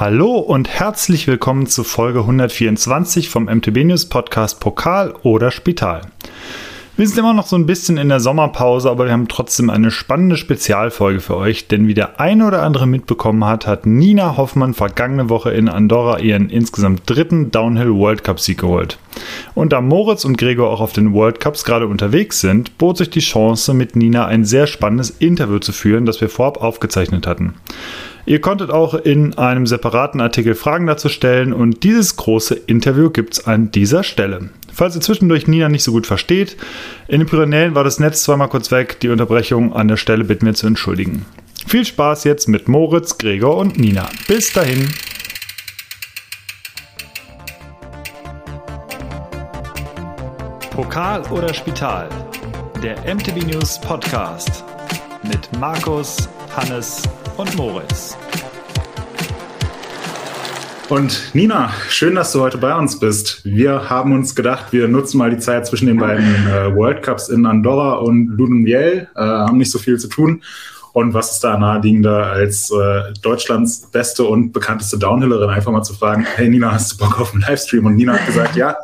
Hallo und herzlich willkommen zu Folge 124 vom MTB News Podcast Pokal oder Spital. Wir sind immer noch so ein bisschen in der Sommerpause, aber wir haben trotzdem eine spannende Spezialfolge für euch, denn wie der eine oder andere mitbekommen hat, hat Nina Hoffmann vergangene Woche in Andorra ihren insgesamt dritten Downhill World Cup Sieg geholt. Und da Moritz und Gregor auch auf den World Cups gerade unterwegs sind, bot sich die Chance, mit Nina ein sehr spannendes Interview zu führen, das wir vorab aufgezeichnet hatten. Ihr konntet auch in einem separaten Artikel Fragen dazu stellen und dieses große Interview gibt es an dieser Stelle. Falls ihr zwischendurch Nina nicht so gut versteht, in den Pyrenäen war das Netz zweimal kurz weg, die Unterbrechung an der Stelle bitten wir zu entschuldigen. Viel Spaß jetzt mit Moritz, Gregor und Nina. Bis dahin. Pokal oder Spital? Der MTV News Podcast mit Markus, Hannes und Moritz. Und Nina, schön, dass du heute bei uns bist. Wir haben uns gedacht, wir nutzen mal die Zeit zwischen den beiden äh, World Cups in Andorra und Ludonviel, äh, haben nicht so viel zu tun. Und was ist da naheliegender, als äh, Deutschlands beste und bekannteste Downhillerin einfach mal zu fragen, hey Nina, hast du Bock auf einen Livestream? Und Nina hat gesagt, ja,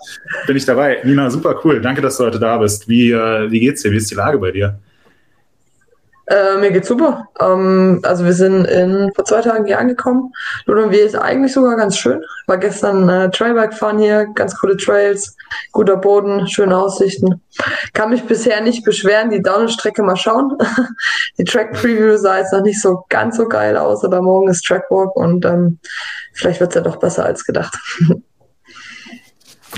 bin ich dabei. Nina, super cool. Danke, dass du heute da bist. Wie, äh, wie geht's dir? Wie ist die Lage bei dir? Äh, mir geht's super. Ähm, also wir sind in, vor zwei Tagen hier angekommen. Ludwig ist eigentlich sogar ganz schön. War gestern äh, Trailbike fahren hier, ganz coole Trails, guter Boden, schöne Aussichten. Kann mich bisher nicht beschweren, die Downstrecke mal schauen. die Track Preview sah jetzt noch nicht so ganz so geil aus, aber morgen ist Trackwalk und ähm, vielleicht wird's ja doch besser als gedacht.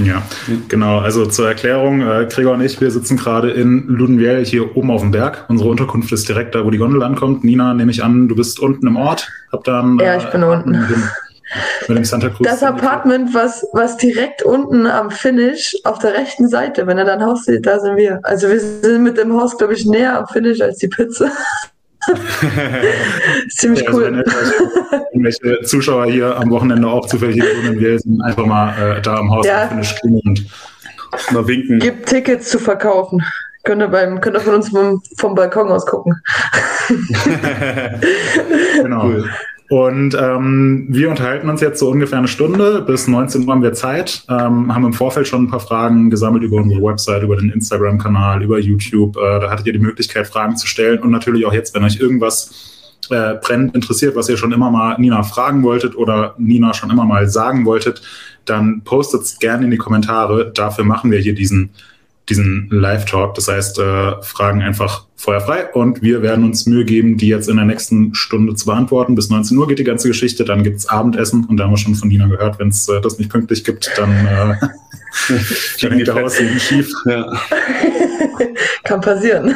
Ja, genau. Also zur Erklärung, äh, Gregor und ich, wir sitzen gerade in Ludenviel hier oben auf dem Berg. Unsere Unterkunft ist direkt da, wo die Gondel ankommt. Nina, nehme ich an, du bist unten im Ort. Hab dann, ja, ich bin äh, unten. Mit dem, mit dem Santa Cruz. Das Apartment, was, was direkt unten am Finish auf der rechten Seite, wenn er dein Haus sieht, da sind wir. Also wir sind mit dem Haus, glaube ich, näher am Finish als die Pizza. Ziemlich ja, cool. Also irgendwelche Zuschauer hier am Wochenende auch zufällig in wir sind einfach mal äh, da am Haus ja. und mal winken. Gibt Tickets zu verkaufen. Könnt ihr, beim, könnt ihr von uns vom, vom Balkon aus gucken. genau. Cool. Und ähm, wir unterhalten uns jetzt so ungefähr eine Stunde. Bis 19 Uhr haben wir Zeit. Ähm, haben im Vorfeld schon ein paar Fragen gesammelt über unsere Website, über den Instagram-Kanal, über YouTube. Äh, da hattet ihr die Möglichkeit, Fragen zu stellen. Und natürlich auch jetzt, wenn euch irgendwas äh, brennend interessiert, was ihr schon immer mal Nina fragen wolltet oder Nina schon immer mal sagen wolltet, dann postet es gerne in die Kommentare. Dafür machen wir hier diesen diesen Live-Talk. Das heißt, äh, Fragen einfach feuerfrei und wir werden uns Mühe geben, die jetzt in der nächsten Stunde zu beantworten. Bis 19 Uhr geht die ganze Geschichte, dann gibt's Abendessen und da haben wir schon von Nina gehört, wenn es äh, das nicht pünktlich gibt, dann, äh, dann hängt der Haus schief. Ja. Kann passieren.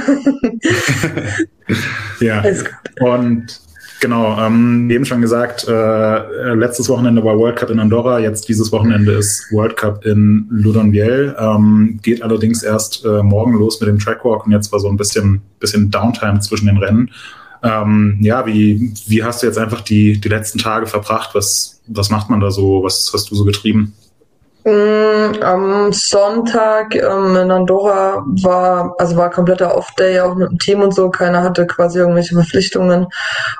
ja. Und Genau, ähm, eben schon gesagt, äh, letztes Wochenende war World Cup in Andorra, jetzt dieses Wochenende ist World Cup in Ludonviel. Ähm, geht allerdings erst äh, morgen los mit dem Trackwalk und jetzt war so ein bisschen, bisschen Downtime zwischen den Rennen. Ähm, ja, wie, wie hast du jetzt einfach die, die letzten Tage verbracht? Was, was macht man da so? Was hast du so getrieben? Mm, am Sonntag ähm, in Andorra war, also war kompletter Off-Day auch mit dem Team und so. Keiner hatte quasi irgendwelche Verpflichtungen.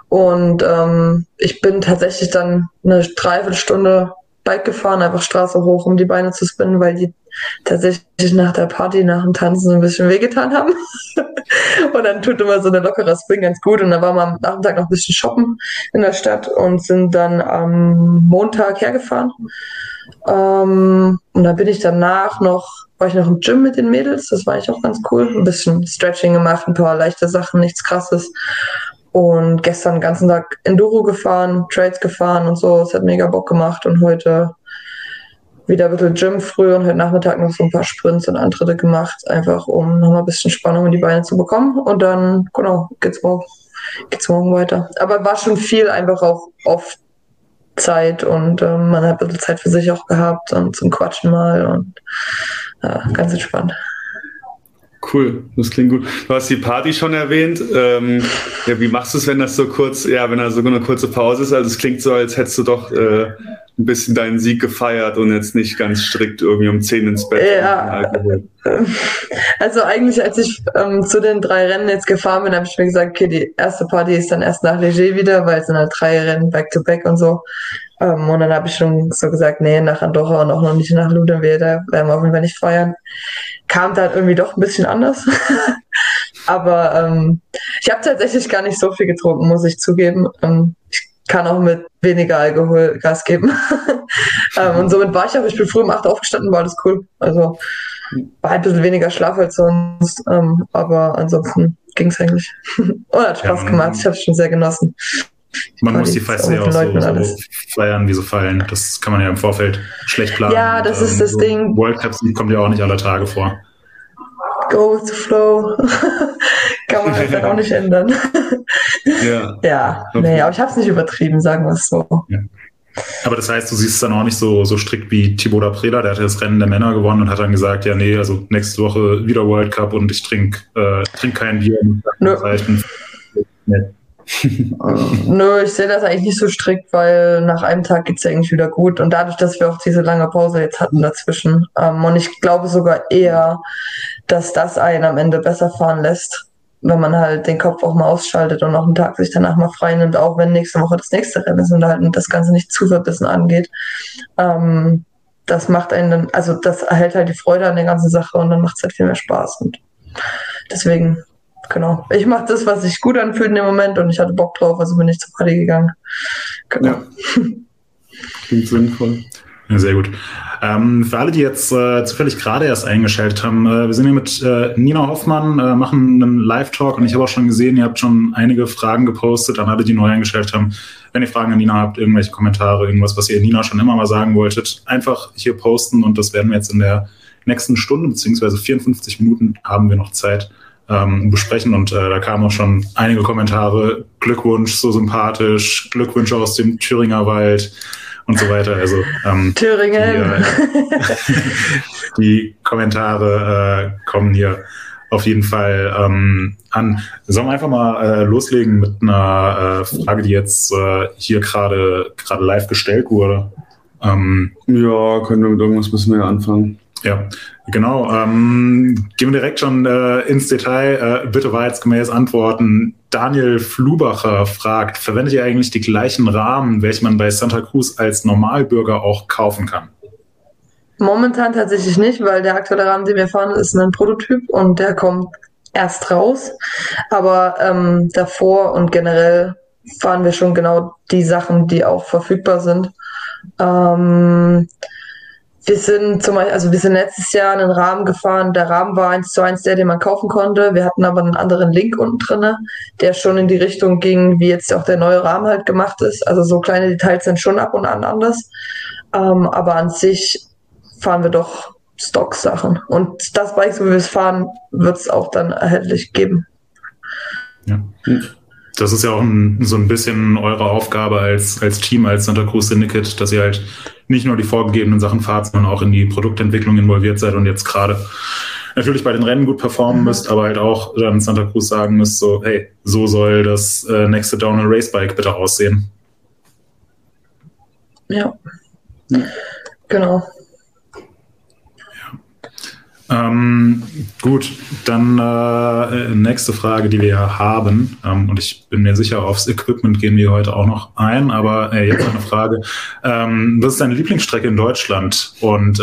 Und ähm, ich bin tatsächlich dann eine Dreiviertelstunde Bike gefahren, einfach Straße hoch, um die Beine zu spinnen, weil die tatsächlich nach der Party, nach dem Tanzen so ein bisschen wehgetan haben. und dann tut immer so eine lockere Spin ganz gut. Und dann waren wir am Nachmittag noch ein bisschen shoppen in der Stadt und sind dann am Montag hergefahren. Ähm, und dann bin ich danach noch, war ich noch im Gym mit den Mädels, das war ich auch ganz cool. Ein bisschen Stretching gemacht, ein paar leichte Sachen, nichts krasses. Und gestern den ganzen Tag Enduro gefahren, Trades gefahren und so. Es hat mega Bock gemacht. Und heute wieder ein bisschen Gym früh und heute Nachmittag noch so ein paar Sprints und Antritte gemacht, einfach um nochmal ein bisschen Spannung in die Beine zu bekommen. Und dann, genau, geht's morgen, geht's morgen weiter. Aber war schon viel einfach auch oft Zeit und ähm, man hat ein bisschen Zeit für sich auch gehabt und zum Quatschen mal und ja, ganz entspannt. Cool, das klingt gut. Du hast die Party schon erwähnt. Ähm, ja, wie machst du es, wenn das so kurz, ja, wenn da so eine kurze Pause ist? Also es klingt so, als hättest du doch äh, ein bisschen deinen Sieg gefeiert und jetzt nicht ganz strikt irgendwie um 10 ins Bett. Ja. Also eigentlich, als ich ähm, zu den drei Rennen jetzt gefahren bin, habe ich mir gesagt, okay, die erste Party ist dann erst nach Leger wieder, weil es sind halt drei Rennen back-to-back -back und so. Ähm, und dann habe ich schon so gesagt, nee, nach Andorra und auch noch nicht nach Ludenwede, da werden wir auf jeden Fall nicht feiern. Kam dann irgendwie doch ein bisschen anders. Aber ähm, ich habe tatsächlich gar nicht so viel getrunken, muss ich zugeben. Ähm, ich kann auch mit weniger Alkohol Gas geben. ähm, und somit war ich auch, ich bin früh um 8 aufgestanden, war alles cool. Also war ein bisschen weniger Schlaf als sonst, ähm, aber ansonsten ging es eigentlich. und hat Spaß ja, gemacht, ich habe es schon sehr genossen. Man muss die Feste ja auch so, so, feiern, wie sie fallen. Das kann man ja im Vorfeld schlecht planen. Ja, das und, ist das so Ding. World Cups kommt ja auch nicht alle Tage vor. Go with the flow. kann man halt dann auch nicht ändern. ja. Ja, nee, aber ich habe es nicht übertrieben, sagen wir es so. Ja. Aber das heißt, du siehst es dann auch nicht so, so strikt wie Thibaut Preda, der hatte das Rennen der Männer gewonnen und hat dann gesagt, ja, nee, also nächste Woche wieder World Cup und ich trinke äh, trink kein Bier. Nö. Nee. Nö, ich sehe das eigentlich nicht so strikt, weil nach einem Tag geht es ja eigentlich wieder gut. Und dadurch, dass wir auch diese lange Pause jetzt hatten dazwischen. Ähm, und ich glaube sogar eher, dass das einen am Ende besser fahren lässt, wenn man halt den Kopf auch mal ausschaltet und auch einen Tag sich danach mal frei nimmt, auch wenn nächste Woche das nächste Rennen ist und halt das Ganze nicht zu verbissen angeht. Ähm, das macht einen dann, also das erhält halt die Freude an der ganzen Sache und dann macht es halt viel mehr Spaß. Und deswegen, genau. Ich mache das, was sich gut anfühlt in dem Moment und ich hatte Bock drauf, also bin ich zur Party gegangen. Genau. Ja. Klingt sinnvoll. Ja, sehr gut. Ähm, für alle, die jetzt äh, zufällig gerade erst eingeschaltet haben, äh, wir sind hier mit äh, Nina Hoffmann, äh, machen einen Live-Talk und ich habe auch schon gesehen, ihr habt schon einige Fragen gepostet an alle, die neu eingeschaltet haben. Wenn ihr Fragen an Nina habt, irgendwelche Kommentare, irgendwas, was ihr Nina schon immer mal sagen wolltet, einfach hier posten und das werden wir jetzt in der nächsten Stunde beziehungsweise 54 Minuten haben wir noch Zeit ähm, besprechen und äh, da kamen auch schon einige Kommentare. Glückwunsch, so sympathisch, Glückwünsche aus dem Thüringer Wald und so weiter. Also ähm, Thüringen. Die, die Kommentare äh, kommen hier auf jeden Fall ähm, an. Sollen wir einfach mal äh, loslegen mit einer äh, Frage, die jetzt äh, hier gerade gerade live gestellt wurde? Ähm, ja, können wir mit irgendwas müssen wir anfangen. Ja, genau. Ähm, gehen wir direkt schon äh, ins Detail. Äh, bitte wahrheitsgemäß antworten. Daniel Flubacher fragt, verwendet ihr eigentlich die gleichen Rahmen, welche man bei Santa Cruz als Normalbürger auch kaufen kann? Momentan tatsächlich nicht, weil der aktuelle Rahmen, den wir fahren, ist ein Prototyp und der kommt erst raus. Aber ähm, davor und generell fahren wir schon genau die Sachen, die auch verfügbar sind. Ähm, wir sind zum Beispiel, also wir sind letztes Jahr einen Rahmen gefahren. Der Rahmen war eins zu eins der, den man kaufen konnte. Wir hatten aber einen anderen Link unten drinne, der schon in die Richtung ging, wie jetzt auch der neue Rahmen halt gemacht ist. Also so kleine Details sind schon ab und an anders. Ähm, aber an sich fahren wir doch Stock-Sachen. Und das Bike, so wie wir es fahren, wird es auch dann erhältlich geben. Ja. Das ist ja auch ein, so ein bisschen eure Aufgabe als, als Team, als Santa Cruz Syndicate, dass ihr halt nicht nur die vorgegebenen Sachen fahrt, sondern auch in die Produktentwicklung involviert seid und jetzt gerade natürlich bei den Rennen gut performen mhm. müsst, aber halt auch dann Santa Cruz sagen müsst, so, hey, so soll das äh, nächste Downhill Racebike bitte aussehen. Ja. ja. Genau. Ähm, gut, dann äh, nächste Frage, die wir haben. Ähm, und ich bin mir sicher, aufs Equipment gehen wir heute auch noch ein. Aber äh, jetzt eine Frage. Ähm, was ist deine Lieblingsstrecke in Deutschland? Und äh,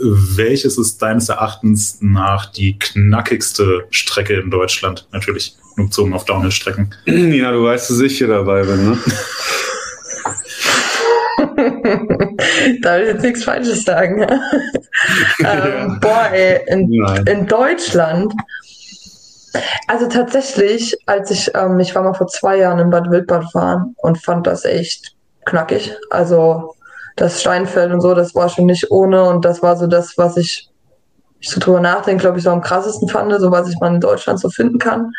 welches ist deines Erachtens nach die knackigste Strecke in Deutschland? Natürlich bezogen auf Downhill-Strecken. Ja, du weißt, dass ich hier dabei bin, ne? Darf ich jetzt nichts Falsches sagen? ähm, boah, ey, in, in, Deutschland. Also tatsächlich, als ich, ähm, ich war mal vor zwei Jahren in Bad Wildbad fahren und fand das echt knackig. Also das Steinfeld und so, das war schon nicht ohne und das war so das, was ich, ich so drüber nachdenke, glaube ich, so am krassesten fand, so was ich mal in Deutschland so finden kann.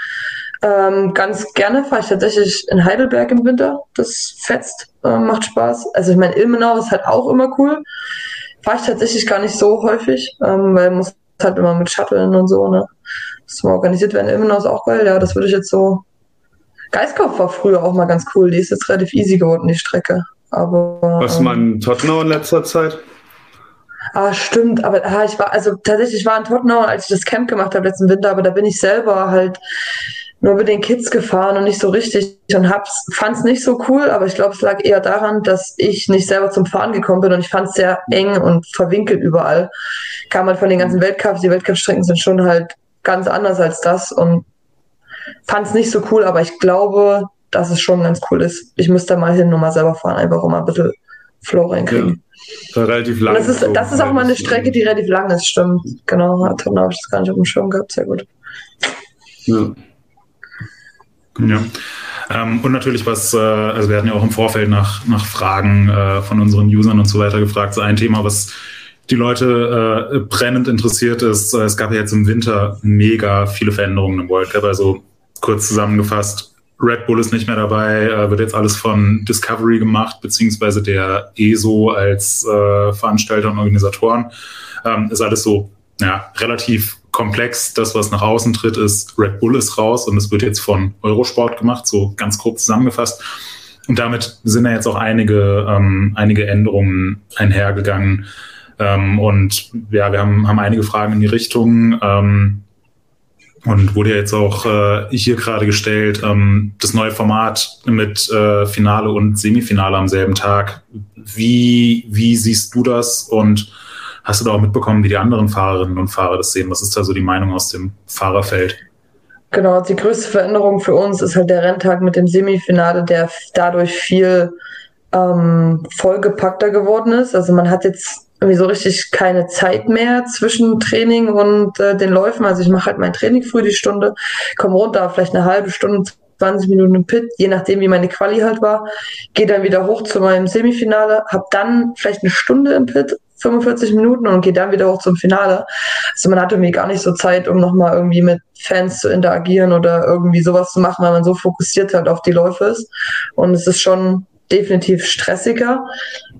Ähm, ganz gerne fahre ich tatsächlich in Heidelberg im Winter. Das fetzt, äh, macht Spaß. Also ich meine, Ilmenau ist halt auch immer cool. Fahre ich tatsächlich gar nicht so häufig, ähm, weil muss halt immer mit Shuttlen und so, ne? Das mal organisiert werden. Ilmenau ist auch geil, ja, das würde ich jetzt so. Geiskopf war früher auch mal ganz cool. Die ist jetzt relativ easy geworden, die Strecke. Aber. Was ähm, man Tottenau in letzter Zeit? Ah, stimmt, aber ah, ich war, also tatsächlich war in Tottenau, als ich das Camp gemacht habe letzten Winter, aber da bin ich selber halt nur mit den Kids gefahren und nicht so richtig und fand es nicht so cool, aber ich glaube, es lag eher daran, dass ich nicht selber zum Fahren gekommen bin und ich fand es sehr eng und verwinkelt überall. Kam halt von den ganzen Weltcups, die Weltcup-Strecken sind schon halt ganz anders als das und fand es nicht so cool, aber ich glaube, dass es schon ganz cool ist. Ich müsste mal hin und mal selber fahren, einfach um mal ein bisschen Flow reinkriegen. Ja, relativ lang. das ist, das ist auch mal eine Strecke, die relativ lang ist, stimmt. Genau, dann habe ich das gar nicht auf dem Schirm gehabt, sehr gut. Ja. Ja. Ähm, und natürlich was, äh, also wir hatten ja auch im Vorfeld nach, nach Fragen äh, von unseren Usern und so weiter gefragt. So ein Thema, was die Leute äh, brennend interessiert ist, äh, es gab ja jetzt im Winter mega viele Veränderungen im World Cup. Also kurz zusammengefasst, Red Bull ist nicht mehr dabei, äh, wird jetzt alles von Discovery gemacht, beziehungsweise der ESO als äh, Veranstalter und Organisatoren. Ähm, ist alles so ja, relativ komplex. Das, was nach außen tritt, ist Red Bull ist raus und es wird jetzt von Eurosport gemacht, so ganz grob zusammengefasst. Und damit sind da jetzt auch einige, ähm, einige Änderungen einhergegangen. Ähm, und ja, wir haben, haben einige Fragen in die Richtung. Ähm, und wurde ja jetzt auch äh, hier gerade gestellt, ähm, das neue Format mit äh, Finale und Semifinale am selben Tag. Wie, wie siehst du das und hast du da auch mitbekommen, wie die anderen Fahrerinnen und Fahrer das sehen? Was ist da so die Meinung aus dem Fahrerfeld? Genau, die größte Veränderung für uns ist halt der Renntag mit dem Semifinale, der dadurch viel ähm, vollgepackter geworden ist. Also man hat jetzt irgendwie so richtig keine Zeit mehr zwischen Training und äh, den Läufen. Also ich mache halt mein Training früh die Stunde, komme runter, vielleicht eine halbe Stunde, 20 Minuten im Pit, je nachdem wie meine Quali halt war, gehe dann wieder hoch zu meinem Semifinale, habe dann vielleicht eine Stunde im Pit, 45 Minuten und gehe dann wieder hoch zum Finale. Also man hatte mir gar nicht so Zeit, um nochmal irgendwie mit Fans zu interagieren oder irgendwie sowas zu machen, weil man so fokussiert halt auf die Läufe ist. Und es ist schon definitiv stressiger.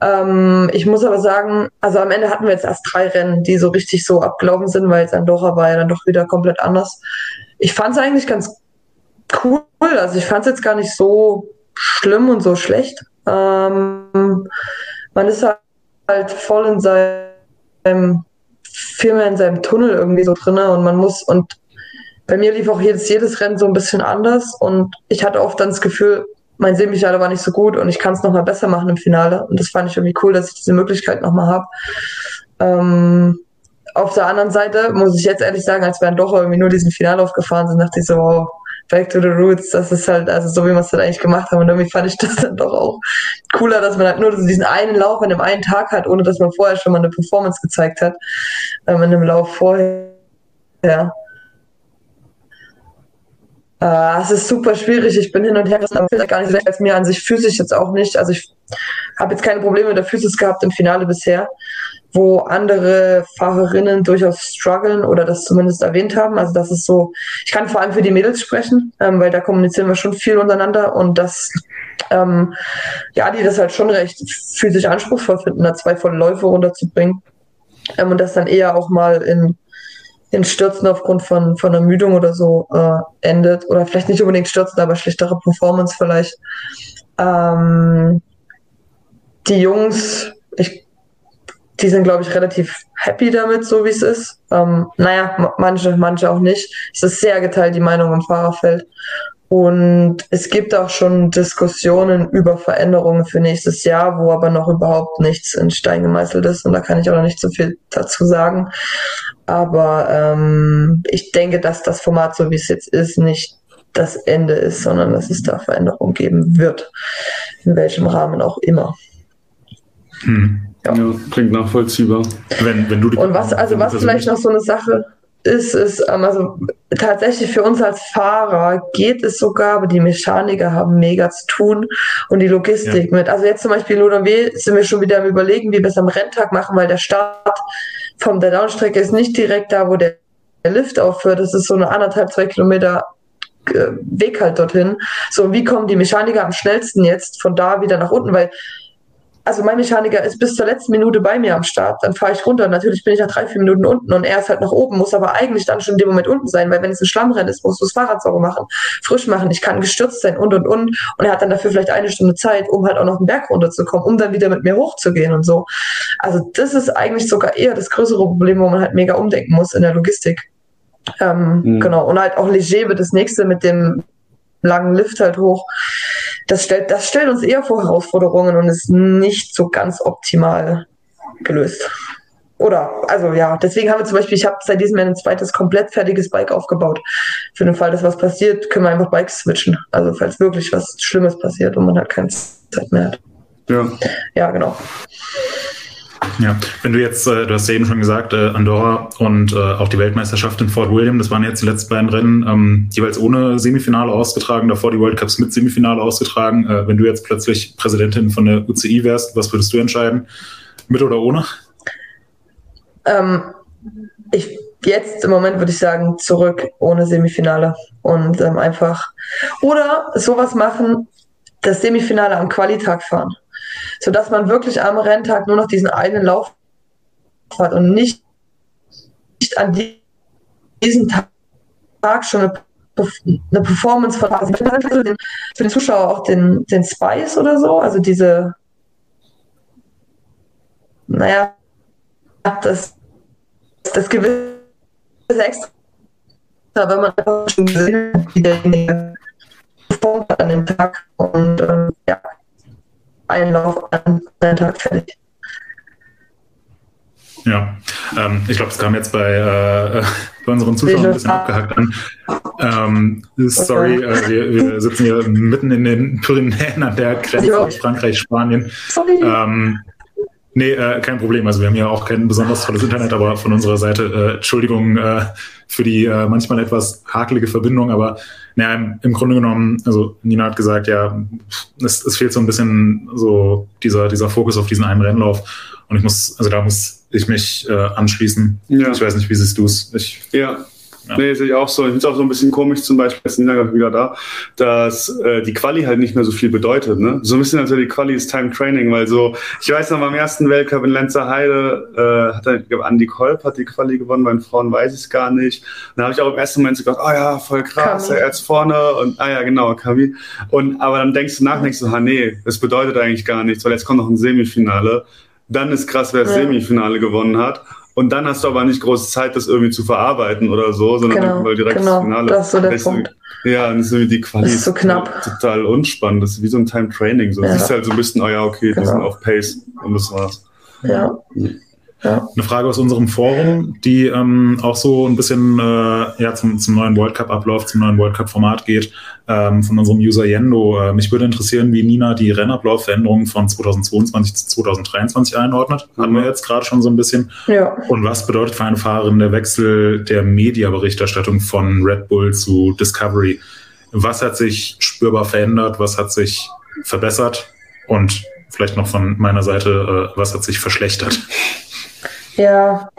Ähm, ich muss aber sagen, also am Ende hatten wir jetzt erst drei Rennen, die so richtig so abgelaufen sind, weil jetzt Andorra war ja dann doch wieder komplett anders. Ich fand es eigentlich ganz cool. Also ich fand es jetzt gar nicht so schlimm und so schlecht. Ähm, man ist halt voll in seinem, viel mehr in seinem Tunnel irgendwie so drin und man muss und bei mir lief auch jedes, jedes Rennen so ein bisschen anders und ich hatte oft dann das Gefühl, mein Semifinale war nicht so gut und ich kann es nochmal besser machen im Finale. Und das fand ich irgendwie cool, dass ich diese Möglichkeit nochmal habe. Ähm, auf der anderen Seite muss ich jetzt ehrlich sagen, als wir dann doch irgendwie nur diesen Finale aufgefahren sind, dachte ich so, wow, back to the roots, das ist halt, also so wie wir es dann eigentlich gemacht haben. Und irgendwie fand ich das dann doch auch cooler, dass man halt nur diesen einen Lauf an dem einen Tag hat, ohne dass man vorher schon mal eine Performance gezeigt hat, ähm, in einem Lauf vorher. Ja. Äh, es ist super schwierig. Ich bin hin und her gerissen, aber gar nicht so als mir an sich physisch jetzt auch nicht. Also ich habe jetzt keine Probleme mit der Physis gehabt im Finale bisher, wo andere Fahrerinnen durchaus strugglen oder das zumindest erwähnt haben. Also das ist so, ich kann vor allem für die Mädels sprechen, ähm, weil da kommunizieren wir schon viel untereinander und das ähm, ja, die das halt schon recht physisch anspruchsvoll finden, da zwei volle Läufe runterzubringen. Ähm, und das dann eher auch mal in in Stürzen aufgrund von, von Ermüdung oder so äh, endet. Oder vielleicht nicht unbedingt Stürzen, aber schlechtere Performance vielleicht. Ähm, die Jungs, ich, die sind, glaube ich, relativ happy damit, so wie es ist. Ähm, naja, manche, manche auch nicht. Es ist sehr geteilt, die Meinung im Fahrerfeld. Und es gibt auch schon Diskussionen über Veränderungen für nächstes Jahr, wo aber noch überhaupt nichts in Stein gemeißelt ist. Und da kann ich auch noch nicht so viel dazu sagen. Aber ähm, ich denke, dass das Format, so wie es jetzt ist, nicht das Ende ist, sondern dass es da Veränderungen geben wird. In welchem Rahmen auch immer. Hm. Ja. ja. klingt nachvollziehbar. Wenn, wenn du Und was, also was vielleicht noch so eine Sache ist, ist, ähm, also tatsächlich für uns als Fahrer geht es sogar, aber die Mechaniker haben mega zu tun und die Logistik ja. mit. Also jetzt zum Beispiel in Lodonweh sind wir schon wieder am überlegen, wie wir es am Renntag machen, weil der Start von der Downstrecke ist nicht direkt da, wo der Lift aufhört. Das ist so eine anderthalb, zwei Kilometer äh, Weg halt dorthin. So, wie kommen die Mechaniker am schnellsten jetzt von da wieder nach unten? Weil also mein Mechaniker ist bis zur letzten Minute bei mir am Start, dann fahre ich runter. Natürlich bin ich nach drei, vier Minuten unten und er ist halt nach oben, muss aber eigentlich dann schon in dem Moment unten sein, weil wenn es ein Schlammrennen ist, musst du das Fahrrad sauber machen, frisch machen, ich kann gestürzt sein und und und. Und er hat dann dafür vielleicht eine Stunde Zeit, um halt auch noch den Berg runterzukommen, um dann wieder mit mir hochzugehen und so. Also das ist eigentlich sogar eher das größere Problem, wo man halt mega umdenken muss in der Logistik. Ähm, mhm. Genau. Und halt auch Leger wird das nächste mit dem langen Lift halt hoch. Das stellt, das stellt uns eher vor Herausforderungen und ist nicht so ganz optimal gelöst. Oder, also ja, deswegen haben wir zum Beispiel, ich habe seit diesem Jahr ein zweites komplett fertiges Bike aufgebaut. Für den Fall, dass was passiert, können wir einfach Bikes switchen. Also falls wirklich was Schlimmes passiert und man halt keine Zeit mehr hat. Ja. Ja, genau. Ja, wenn du jetzt, äh, du hast ja eben schon gesagt, äh, Andorra und äh, auch die Weltmeisterschaft in Fort William, das waren jetzt die letzten beiden Rennen, ähm, jeweils ohne Semifinale ausgetragen, davor die World Cups mit Semifinale ausgetragen. Äh, wenn du jetzt plötzlich Präsidentin von der UCI wärst, was würdest du entscheiden? Mit oder ohne? Ähm, ich jetzt im Moment würde ich sagen, zurück ohne Semifinale und ähm, einfach oder sowas machen, das Semifinale am Qualitag fahren sodass man wirklich am Renntag nur noch diesen einen Lauf hat und nicht, nicht an diesem Tag schon eine, Performance von für den, für den Zuschauer auch den, den Spice oder so, also diese, naja, das, das gewisse Extra, wenn man schon gesehen hat, wie derjenige performt an dem Tag und ähm, ja, Einlauf an einen Tag fertig. Ja, ähm, ich glaube, es kam jetzt bei, äh, bei unseren Zuschauern ein bisschen abgehackt an. Ähm, sorry, äh, wir, wir, sitzen hier mitten in den Pyrenäen an der Grenze aus Frankreich, Spanien. Sorry. Ähm, nee, äh, kein Problem. Also wir haben ja auch kein besonders tolles Internet, aber von unserer Seite, äh, Entschuldigung äh, für die äh, manchmal etwas hakelige Verbindung, aber naja, im, im, Grunde genommen, also Nina hat gesagt, ja, es, es, fehlt so ein bisschen so dieser, dieser Fokus auf diesen einen Rennlauf. Und ich muss, also da muss ich mich äh, anschließen. Ja. Ich weiß nicht, wie siehst du es? Ja, ja. Nee, sehe ich auch so. Ich finde es auch so ein bisschen komisch, zum Beispiel, jetzt Nina wieder da, dass äh, die Quali halt nicht mehr so viel bedeutet. Ne? So ein bisschen natürlich die Quali ist Time Training, weil so, ich weiß noch, beim ersten Weltcup in Lenzer Heide äh, hat er, ich glaube, Andi Kolb hat die Quali gewonnen, bei den Frauen weiß ich es gar nicht. Und dann habe ich auch im ersten Moment so gedacht, oh ja, voll krass, er ist vorne und ah ja, genau, Kami. Und aber dann denkst du nach, denkst du, ah nee, das bedeutet eigentlich gar nichts, weil jetzt kommt noch ein Semifinale. Dann ist krass, wer das ja. Semifinale gewonnen hat. Und dann hast du aber nicht große Zeit, das irgendwie zu verarbeiten oder so, sondern genau, weil direkt genau, das Finale. Das ist so der Punkt. Ja, das ist die Quali das ist so knapp. total unspannend. Das ist wie so ein Time Training. So. Ja. Du siehst halt so ein bisschen, oh ja, okay, genau. die sind auf Pace und das war's. Ja. Mhm. Ja. Eine Frage aus unserem Forum, die ähm, auch so ein bisschen äh, ja, zum, zum neuen World Cup-Ablauf, zum neuen World Cup-Format geht, ähm, von unserem User Yendo. Äh, mich würde interessieren, wie Nina die Rennablaufveränderungen von 2022 zu 2023 einordnet. Mhm. Hatten wir jetzt gerade schon so ein bisschen. Ja. Und was bedeutet für eine Fahrerin der Wechsel der Mediaberichterstattung von Red Bull zu Discovery? Was hat sich spürbar verändert? Was hat sich verbessert? Und vielleicht noch von meiner Seite, äh, was hat sich verschlechtert? Ja,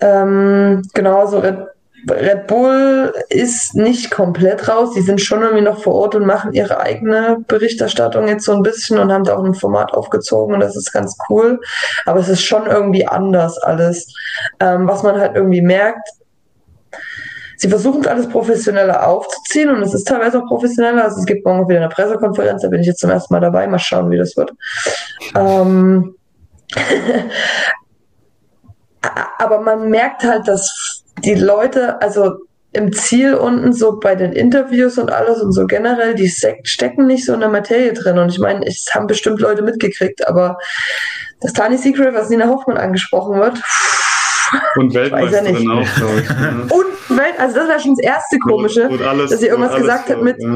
ähm, genau, so Red, Red Bull ist nicht komplett raus. Die sind schon irgendwie noch vor Ort und machen ihre eigene Berichterstattung jetzt so ein bisschen und haben da auch ein Format aufgezogen und das ist ganz cool. Aber es ist schon irgendwie anders alles. Ähm, was man halt irgendwie merkt, sie versuchen alles professioneller aufzuziehen und es ist teilweise auch professioneller. Also es gibt morgen wieder eine Pressekonferenz, da bin ich jetzt zum ersten Mal dabei. Mal schauen, wie das wird. Ähm, aber man merkt halt, dass die Leute, also im Ziel unten so bei den Interviews und alles und so generell, die stecken nicht so in der Materie drin. Und ich meine, es haben bestimmt Leute mitgekriegt, aber das Tiny Secret, was Nina Hoffmann angesprochen wird, und Weltmeisterin auch, glaube ich. Und Welt, also das war schon das erste Komische, alles, dass sie irgendwas gesagt hat mit, ja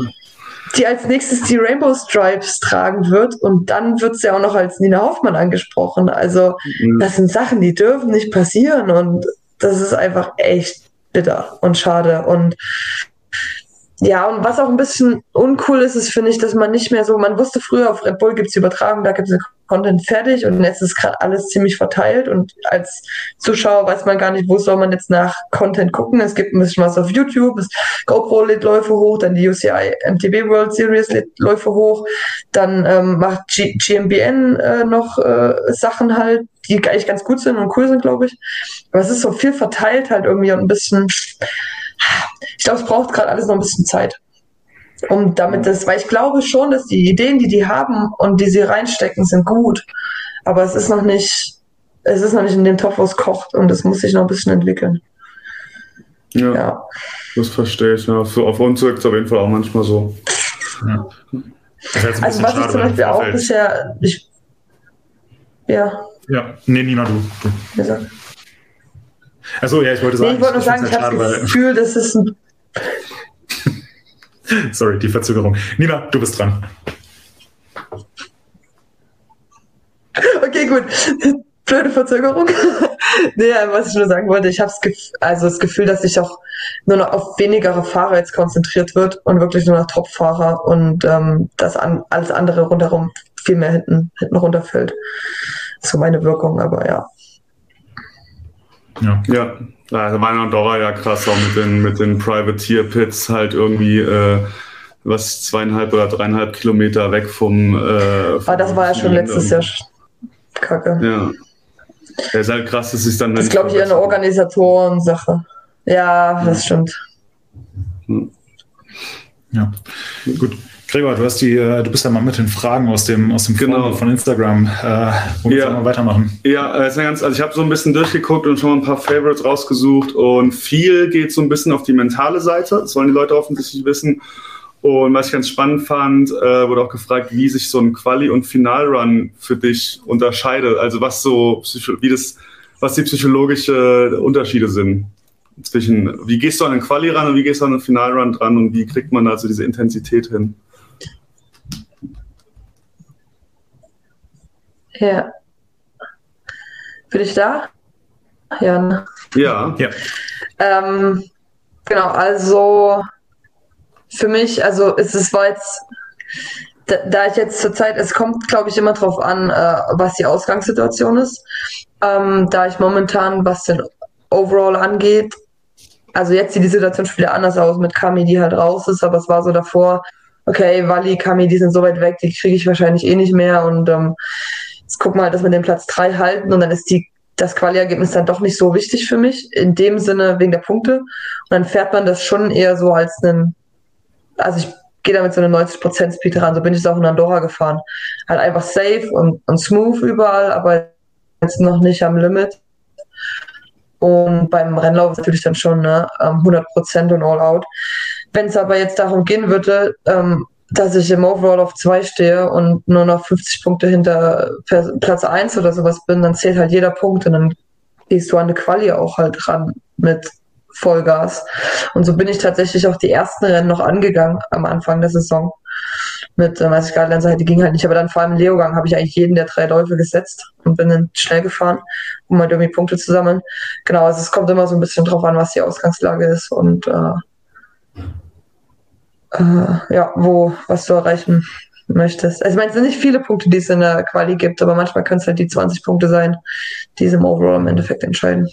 die als nächstes die Rainbow Stripes tragen wird und dann wird sie ja auch noch als Nina Hoffmann angesprochen. Also mhm. das sind Sachen, die dürfen nicht passieren und das ist einfach echt bitter und schade und ja, und was auch ein bisschen uncool ist, ist, finde ich, dass man nicht mehr so, man wusste früher, auf Red Bull gibt es Übertragung, da gibt es Content fertig und jetzt ist gerade alles ziemlich verteilt und als Zuschauer weiß man gar nicht, wo soll man jetzt nach Content gucken. Es gibt ein bisschen was auf YouTube, das GoPro lädt Läufe hoch, dann die UCI MTB World Series lädt Läufe hoch, dann ähm, macht G GMBN äh, noch äh, Sachen halt, die eigentlich ganz gut sind und cool sind, glaube ich. Aber es ist so viel verteilt halt irgendwie und ein bisschen ich glaube, es braucht gerade alles noch ein bisschen Zeit. Um damit das, weil ich glaube schon, dass die Ideen, die die haben und die sie reinstecken, sind gut. Aber es ist noch nicht, es ist noch nicht in dem Topf, wo es kocht und es muss sich noch ein bisschen entwickeln. Ja, ja. das verstehe ich. Ja. So, auf uns wirkt es auf jeden Fall auch manchmal so. Ja. Also was ich zum Beispiel auch bisher, ich, ja. Ja, nee, Nina, du. du. Also ja, ich wollte sagen. Nee, ich wollte nur sagen, ich habe das Gefühl, das ist ein. Sorry, die Verzögerung. Nina, du bist dran. Okay, gut. Blöde Verzögerung. nee, was ich nur sagen wollte, ich habe also das Gefühl, dass sich auch nur noch auf wenigere Fahrer jetzt konzentriert wird und wirklich nur noch Top-Fahrer und ähm, dass an, alles andere rundherum viel mehr hinten, hinten runterfällt. So meine Wirkung, aber ja. Ja. Ja, also war in Andorra ja krass, auch mit den, mit den Privateer-Pits halt irgendwie äh, was zweieinhalb oder dreieinhalb Kilometer weg vom. Äh, vom Aber das war ja schon letztes Jahr kacke. Ja. Ja, ist halt krass, dass es dann. Das ist, glaube ich, eine Organisatoren-Sache. Ja, das stimmt. Hm. Ja, gut. Gregor, du, hast die, äh, du bist ja mal mit den Fragen aus dem, aus dem genau. von Instagram. Äh, wo ja. mal weitermachen? Ja, ist ganz, also ich habe so ein bisschen durchgeguckt und schon mal ein paar Favorites rausgesucht und viel geht so ein bisschen auf die mentale Seite. Das wollen die Leute offensichtlich wissen. Und was ich ganz spannend fand, äh, wurde auch gefragt, wie sich so ein Quali- und Finalrun für dich unterscheidet. Also was so, wie das, was die psychologische Unterschiede sind zwischen, wie gehst du an den Quali ran und wie gehst du an den Finalrun dran und wie kriegt man also diese Intensität hin? Ja. Bin ich da? Ja. Ja. ja. Ähm, genau, also für mich, also es, es war jetzt, da, da ich jetzt zur Zeit, es kommt, glaube ich, immer drauf an, äh, was die Ausgangssituation ist. Ähm, da ich momentan, was den Overall angeht, also jetzt sieht die Situation schon wieder anders aus mit Kami, die halt raus ist, aber es war so davor, okay, Wally, Kami, die sind so weit weg, die kriege ich wahrscheinlich eh nicht mehr und ähm, jetzt guck mal, dass wir den Platz 3 halten und dann ist die das Quali-Ergebnis dann doch nicht so wichtig für mich, in dem Sinne wegen der Punkte. Und dann fährt man das schon eher so als einen, also ich gehe da mit so einem 90% Speed ran, so bin ich es auch in Andorra gefahren. Halt einfach safe und, und smooth überall, aber jetzt noch nicht am Limit. Und beim Rennlauf natürlich dann schon ne, 100% ähm, und all out. Wenn es aber jetzt darum gehen würde, ähm, dass ich im Overall auf 2 stehe und nur noch 50 Punkte hinter Platz 1 oder sowas bin, dann zählt halt jeder Punkt und dann gehst du an eine Quali auch halt ran mit Vollgas. Und so bin ich tatsächlich auch die ersten Rennen noch angegangen am Anfang der Saison. Mit, äh, weiß ich gerade, Seite ging halt nicht, aber dann vor allem im Leogang habe ich eigentlich jeden der drei Läufe gesetzt und bin dann schnell gefahren, um halt irgendwie Punkte zu sammeln. Genau, also es kommt immer so ein bisschen drauf an, was die Ausgangslage ist und äh, äh, ja, wo, was du erreichen möchtest. Also ich meine, es sind nicht viele Punkte, die es in der Quali gibt, aber manchmal können es halt die 20 Punkte sein, die es im Overall im Endeffekt entscheiden.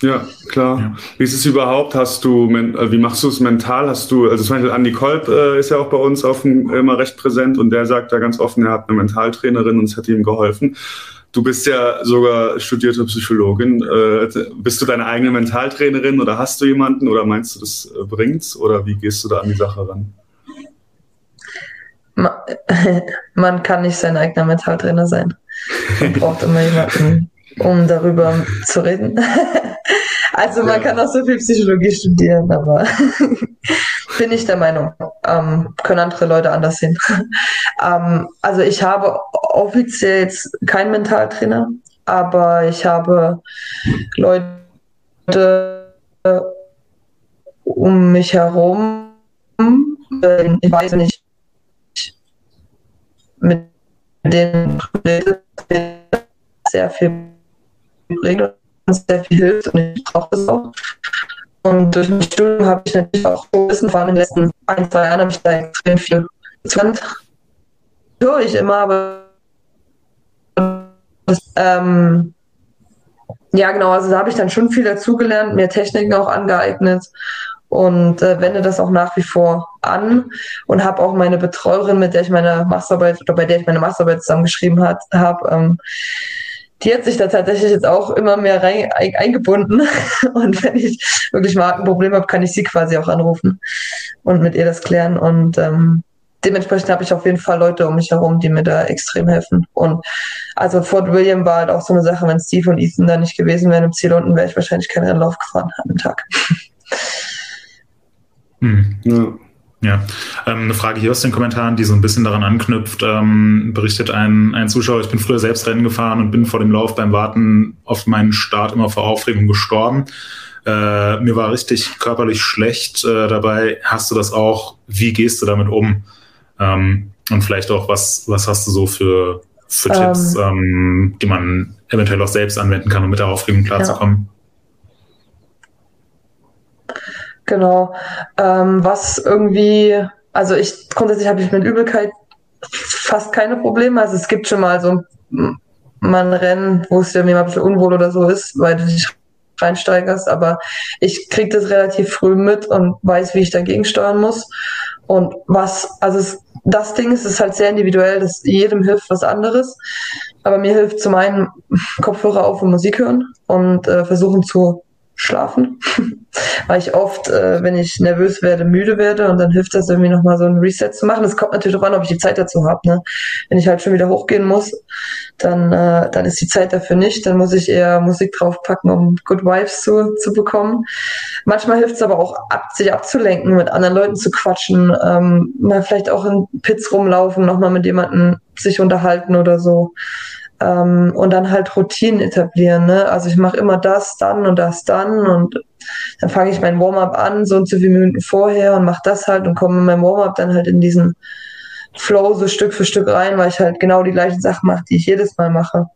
Ja, klar. Ja. Wie ist es überhaupt? Hast du, äh, wie machst du es mental? Hast du, also zum Beispiel Andi Kolb äh, ist ja auch bei uns auf dem, immer recht präsent und der sagt da ganz offen, er hat eine Mentaltrainerin und es hat ihm geholfen. Du bist ja sogar studierte Psychologin. Äh, bist du deine eigene Mentaltrainerin oder hast du jemanden oder meinst du, das äh, bringt's? Oder wie gehst du da an die Sache ran? Man kann nicht sein eigener Mentaltrainer sein. Man braucht immer jemanden, um darüber zu reden. Also man ja. kann auch so viel Psychologie studieren, aber bin ich der Meinung, ähm, können andere Leute anders sehen. ähm, also ich habe offiziell jetzt keinen Mentaltrainer, aber ich habe Leute um mich herum, äh, ich weiß nicht, mit denen sehr viel bringt sehr viel hilft und ich brauche das auch. Und durch mein Studium habe ich natürlich auch Wissen, vor allem in den letzten ein, zwei Jahren habe ich da extrem viel gelernt. Höre ich immer, aber ähm, ja, genau, also da habe ich dann schon viel dazugelernt, mir Techniken auch angeeignet und äh, wende das auch nach wie vor an und habe auch meine Betreuerin, mit der ich meine Masterarbeit oder bei der ich meine Masterarbeit zusammengeschrieben habe, ähm, die hat sich da tatsächlich jetzt auch immer mehr rein, ein, eingebunden. Und wenn ich wirklich mal ein Problem habe, kann ich sie quasi auch anrufen und mit ihr das klären. Und ähm, dementsprechend habe ich auf jeden Fall Leute um mich herum, die mir da extrem helfen. Und also Fort William war halt auch so eine Sache, wenn Steve und Ethan da nicht gewesen wären im Ziel unten, wäre ich wahrscheinlich keinen Rennlauf gefahren an dem Tag. Hm. Ja. Ja, ähm, eine Frage hier aus den Kommentaren, die so ein bisschen daran anknüpft, ähm, berichtet ein, ein Zuschauer, ich bin früher selbst Rennen gefahren und bin vor dem Lauf beim Warten auf meinen Start immer vor Aufregung gestorben. Äh, mir war richtig körperlich schlecht äh, dabei. Hast du das auch? Wie gehst du damit um? Ähm, und vielleicht auch, was, was hast du so für, für Tipps, ähm, ähm die man eventuell auch selbst anwenden kann, um mit der Aufregung klarzukommen? Ja. Genau. Ähm, was irgendwie, also ich grundsätzlich habe ich mit Übelkeit fast keine Probleme. Also es gibt schon mal so mal ein Rennen, wo es irgendwie mal ein bisschen unwohl oder so ist, weil du dich reinsteigerst, aber ich kriege das relativ früh mit und weiß, wie ich dagegen steuern muss. Und was, also es, das Ding ist, ist halt sehr individuell, dass jedem hilft was anderes. Aber mir hilft zum einen Kopfhörer auf und Musik hören und äh, versuchen zu schlafen, weil ich oft, äh, wenn ich nervös werde, müde werde und dann hilft das irgendwie nochmal so ein Reset zu machen. Das kommt natürlich auch an, ob ich die Zeit dazu habe. Ne? Wenn ich halt schon wieder hochgehen muss, dann, äh, dann ist die Zeit dafür nicht. Dann muss ich eher Musik draufpacken, um Good Vibes zu, zu bekommen. Manchmal hilft es aber auch, ab, sich abzulenken, mit anderen Leuten zu quatschen, ähm, mal vielleicht auch in Pits rumlaufen, nochmal mit jemandem sich unterhalten oder so. Ähm, und dann halt Routinen etablieren. Ne? Also ich mache immer das, dann und das, dann und dann fange ich mein Warm-up an, so und so viele Minuten vorher und mache das halt und komme mit meinem Warm-up dann halt in diesen Flow so Stück für Stück rein, weil ich halt genau die gleichen Sachen mache, die ich jedes Mal mache.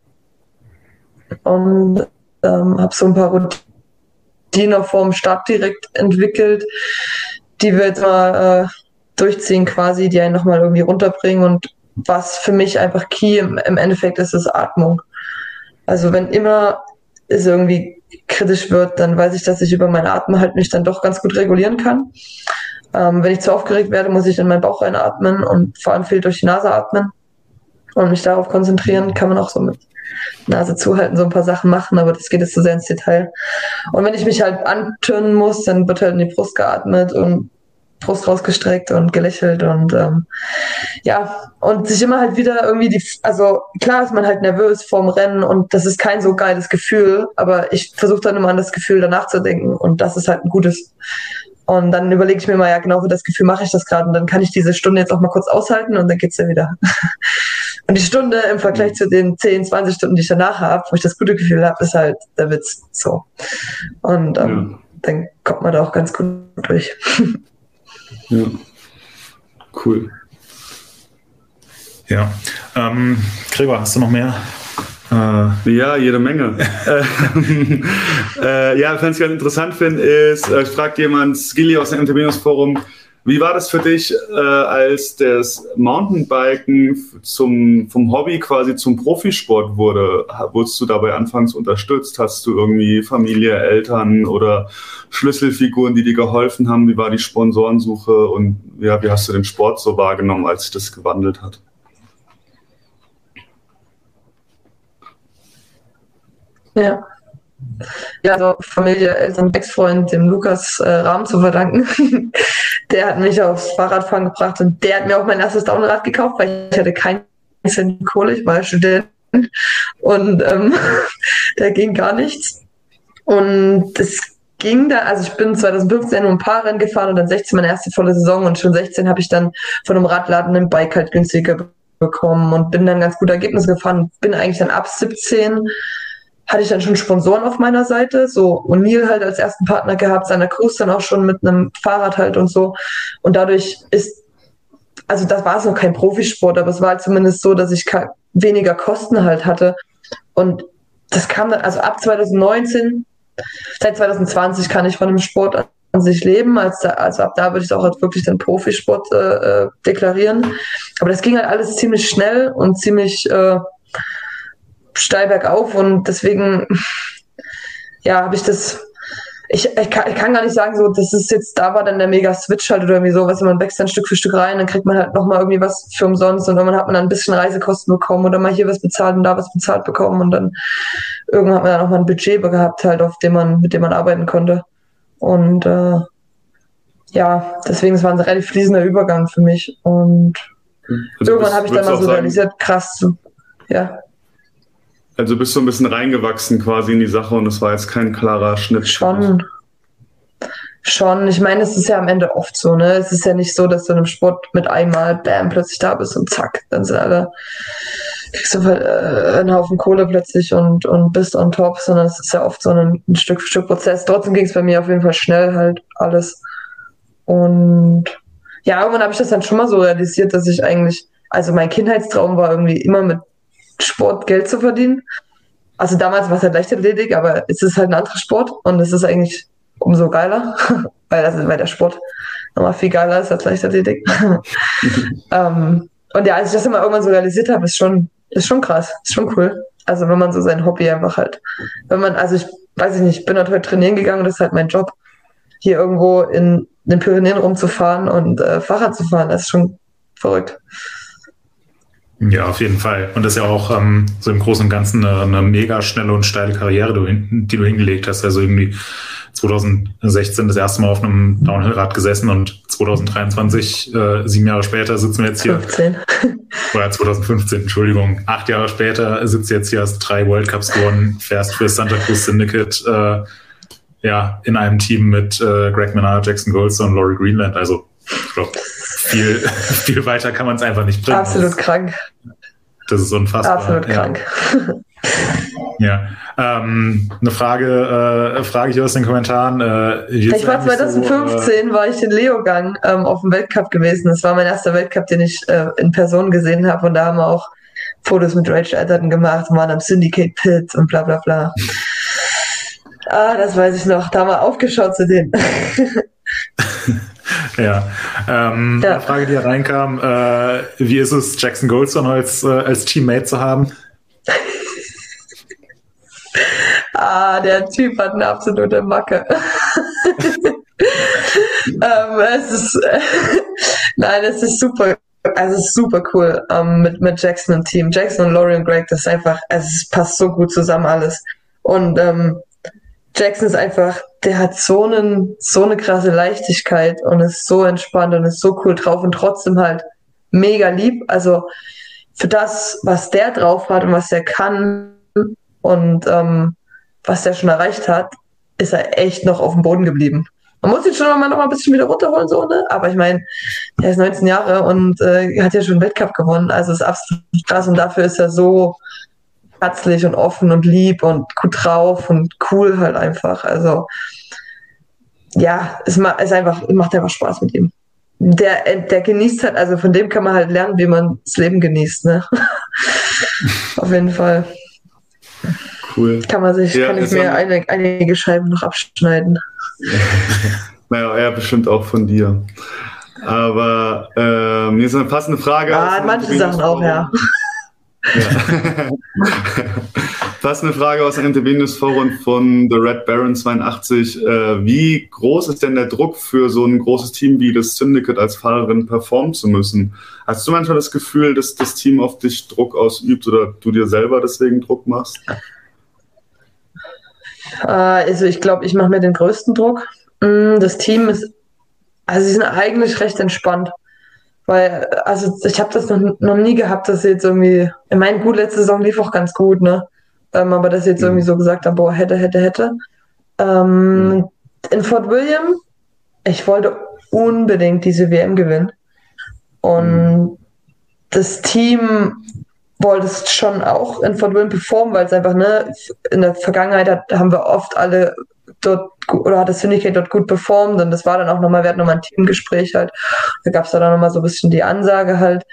Und ähm, habe so ein paar Routinen auch vor dem Start direkt entwickelt, die wir jetzt mal äh, durchziehen quasi, die einen nochmal irgendwie runterbringen und was für mich einfach key im, im Endeffekt ist, ist Atmung. Also wenn immer es irgendwie kritisch wird, dann weiß ich, dass ich über mein Atmen halt mich dann doch ganz gut regulieren kann. Ähm, wenn ich zu aufgeregt werde, muss ich in meinen Bauch reinatmen und vor allem viel durch die Nase atmen und mich darauf konzentrieren. Kann man auch so mit Nase zuhalten, so ein paar Sachen machen, aber das geht jetzt zu sehr ins Detail. Und wenn ich mich halt antönen muss, dann wird halt in die Brust geatmet und Brust rausgestreckt und gelächelt und ähm, ja, und sich immer halt wieder irgendwie die, also klar ist man halt nervös vorm Rennen und das ist kein so geiles Gefühl, aber ich versuche dann immer an das Gefühl danach zu denken und das ist halt ein gutes. Und dann überlege ich mir mal, ja, genau für das Gefühl mache ich das gerade und dann kann ich diese Stunde jetzt auch mal kurz aushalten und dann geht's ja wieder. und die Stunde im Vergleich zu den 10, 20 Stunden, die ich danach habe, wo ich das gute Gefühl habe, ist halt der Witz so. Und ähm, ja. dann kommt man da auch ganz gut durch. Ja. Cool. Ja. Ähm, Gregor, hast du noch mehr? Äh, ja, jede Menge. äh, ja, was ich ganz interessant finde, ist, äh, ich frage jemand, Skilly aus dem MTB Forum, wie war das für dich, äh, als das Mountainbiken zum, vom Hobby quasi zum Profisport wurde? Wurdest du dabei anfangs unterstützt? Hast du irgendwie Familie, Eltern oder Schlüsselfiguren, die dir geholfen haben? Wie war die Sponsorensuche und ja, wie hast du den Sport so wahrgenommen, als sich das gewandelt hat? Ja. Ja, also Familie, Eltern, Ex-Freund, dem Lukas äh, Rahmen zu verdanken. der hat mich aufs Fahrradfahren gebracht und der hat mir auch mein erstes Downrad gekauft, weil ich hatte kein Cent Kohle, ich war Student und ähm, da ging gar nichts. Und es ging da, also ich bin 2015 nur ein paar Rennen gefahren und dann 16 meine erste volle Saison und schon 16 habe ich dann von einem Radladen ein Bike halt günstiger bekommen und bin dann ganz gute Ergebnisse gefahren. Bin eigentlich dann ab 17 hatte ich dann schon Sponsoren auf meiner Seite, so O'Neill halt als ersten Partner gehabt, seiner Cruz dann auch schon mit einem Fahrrad halt und so. Und dadurch ist, also das war es noch kein Profisport, aber es war halt zumindest so, dass ich weniger Kosten halt hatte. Und das kam dann, also ab 2019, seit 2020 kann ich von dem Sport an sich leben, als da, also ab da würde ich es auch als wirklich den Profisport äh, äh, deklarieren. Aber das ging halt alles ziemlich schnell und ziemlich äh, steil bergauf und deswegen, ja, habe ich das, ich, ich, kann, ich kann gar nicht sagen, so, das ist jetzt, da war dann der mega Switch halt oder irgendwie so, was man wächst dann Stück für Stück rein, dann kriegt man halt nochmal irgendwie was für umsonst und dann hat man dann ein bisschen Reisekosten bekommen oder mal hier was bezahlt und da was bezahlt bekommen und dann irgendwann hat man dann nochmal ein Budget gehabt halt, auf dem man, mit dem man arbeiten konnte. Und äh, ja, deswegen es war ein relativ fließender Übergang für mich. Und also irgendwann habe ich dann mal so realisiert, krass, ja. Also bist du ein bisschen reingewachsen quasi in die Sache und es war jetzt kein klarer Schnitt. Schon. Schon. Ich meine, es ist ja am Ende oft so, ne? Es ist ja nicht so, dass du in einem Sport mit einmal, bam, plötzlich da bist und zack, dann sind alle, kriegst du äh, einen Haufen Kohle plötzlich und, und bist on top, sondern es ist ja oft so ein, ein Stück für Stück Prozess. Trotzdem ging es bei mir auf jeden Fall schnell halt alles. Und ja, irgendwann habe ich das dann schon mal so realisiert, dass ich eigentlich, also mein Kindheitstraum war irgendwie immer mit Sport Geld zu verdienen. Also damals war es halt Leichtathletik, aber es ist halt ein anderer Sport und es ist eigentlich umso geiler, weil, also, weil der Sport nochmal viel geiler ist als Leichtathletik. ähm, und ja, als ich das immer irgendwann so realisiert habe, ist schon, ist schon krass, ist schon cool. Also wenn man so sein Hobby einfach halt, wenn man, also ich weiß ich nicht, ich bin halt heute trainieren gegangen, das ist halt mein Job, hier irgendwo in den Pyrenäen rumzufahren und äh, Fahrrad zu fahren, das ist schon verrückt. Ja, auf jeden Fall. Und das ist ja auch ähm, so im Großen und Ganzen eine, eine mega schnelle und steile Karriere, die du hingelegt hast. Also irgendwie 2016 das erste Mal auf einem Downhill-Rad gesessen und 2023, äh, sieben Jahre später, sitzen wir jetzt hier. 15. Oder 2015, Entschuldigung. Acht Jahre später sitzt jetzt hier, hast drei World Cups gewonnen, fährst für Santa Cruz Syndicate, äh, ja, in einem Team mit äh, Greg Menard, Jackson Goldstone und Laurie Greenland. Also, ich glaube, viel, viel weiter kann man es einfach nicht bringen. Absolut das, krank. Das ist unfassbar. Absolut ja. krank. Ja, ähm, eine Frage, äh, frage ich aus den Kommentaren. Äh, ich war 2015, so, äh, war ich in Leogang ähm, auf dem Weltcup gewesen. Das war mein erster Weltcup, den ich äh, in Person gesehen habe und da haben wir auch Fotos mit Rachel Atherton gemacht und waren am Syndicate Pit und bla bla bla. ah, das weiß ich noch. Da haben wir aufgeschaut zu denen. ja. Ähm, ja. Eine Frage, die hier reinkam, äh, wie ist es, Jackson Goldstone als, äh, als Teammate zu haben? ah, der Typ hat eine absolute Macke. ähm, es ist, äh, nein, es ist super, also es ist super cool ähm, mit, mit Jackson und Team. Jackson und Laurie und Greg, das ist einfach, es passt so gut zusammen alles. Und ähm, Jackson ist einfach, der hat so, einen, so eine krasse Leichtigkeit und ist so entspannt und ist so cool drauf und trotzdem halt mega lieb. Also für das, was der drauf hat und was er kann und ähm, was der schon erreicht hat, ist er echt noch auf dem Boden geblieben. Man muss ihn schon mal noch mal ein bisschen wieder runterholen, so, ne? Aber ich meine, er ist 19 Jahre und äh, hat ja schon einen Weltcup gewonnen. Also ist absolut krass und dafür ist er so herzlich und offen und lieb und gut drauf und cool halt einfach. Also ja, es macht, es einfach, macht einfach Spaß mit ihm. Der, der genießt halt, also von dem kann man halt lernen, wie man das Leben genießt, ne? Auf jeden Fall. Cool. Kann man sich, ja, kann ich mir eine, einige Scheiben noch abschneiden. naja, er bestimmt auch von dir. Aber äh, mir ist eine passende Frage. Ah, manche Sachen auch, ja. Ja. Passende Frage aus dem MTB News Forum von The Red Baron 82. Äh, wie groß ist denn der Druck für so ein großes Team wie das Syndicate als Fahrerin performen zu müssen? Hast du manchmal das Gefühl, dass das Team auf dich Druck ausübt oder du dir selber deswegen Druck machst? Äh, also ich glaube, ich mache mir den größten Druck. Mm, das Team ist, also sie sind eigentlich recht entspannt. Weil, also ich habe das noch, noch nie gehabt, dass jetzt irgendwie, ich meine, gut, letzte Saison lief auch ganz gut, ne? Ähm, aber dass jetzt mhm. irgendwie so gesagt haben, boah, hätte, hätte, hätte. Ähm, mhm. In Fort William, ich wollte unbedingt diese WM gewinnen. Und mhm. das Team wollte es schon auch in Fort William performen, weil es einfach, ne, in der Vergangenheit hat, haben wir oft alle dort oder hat das Syndicate dort gut performt und das war dann auch nochmal, wir hatten nochmal ein Teamgespräch halt. Da gab es dann nochmal so ein bisschen die Ansage halt.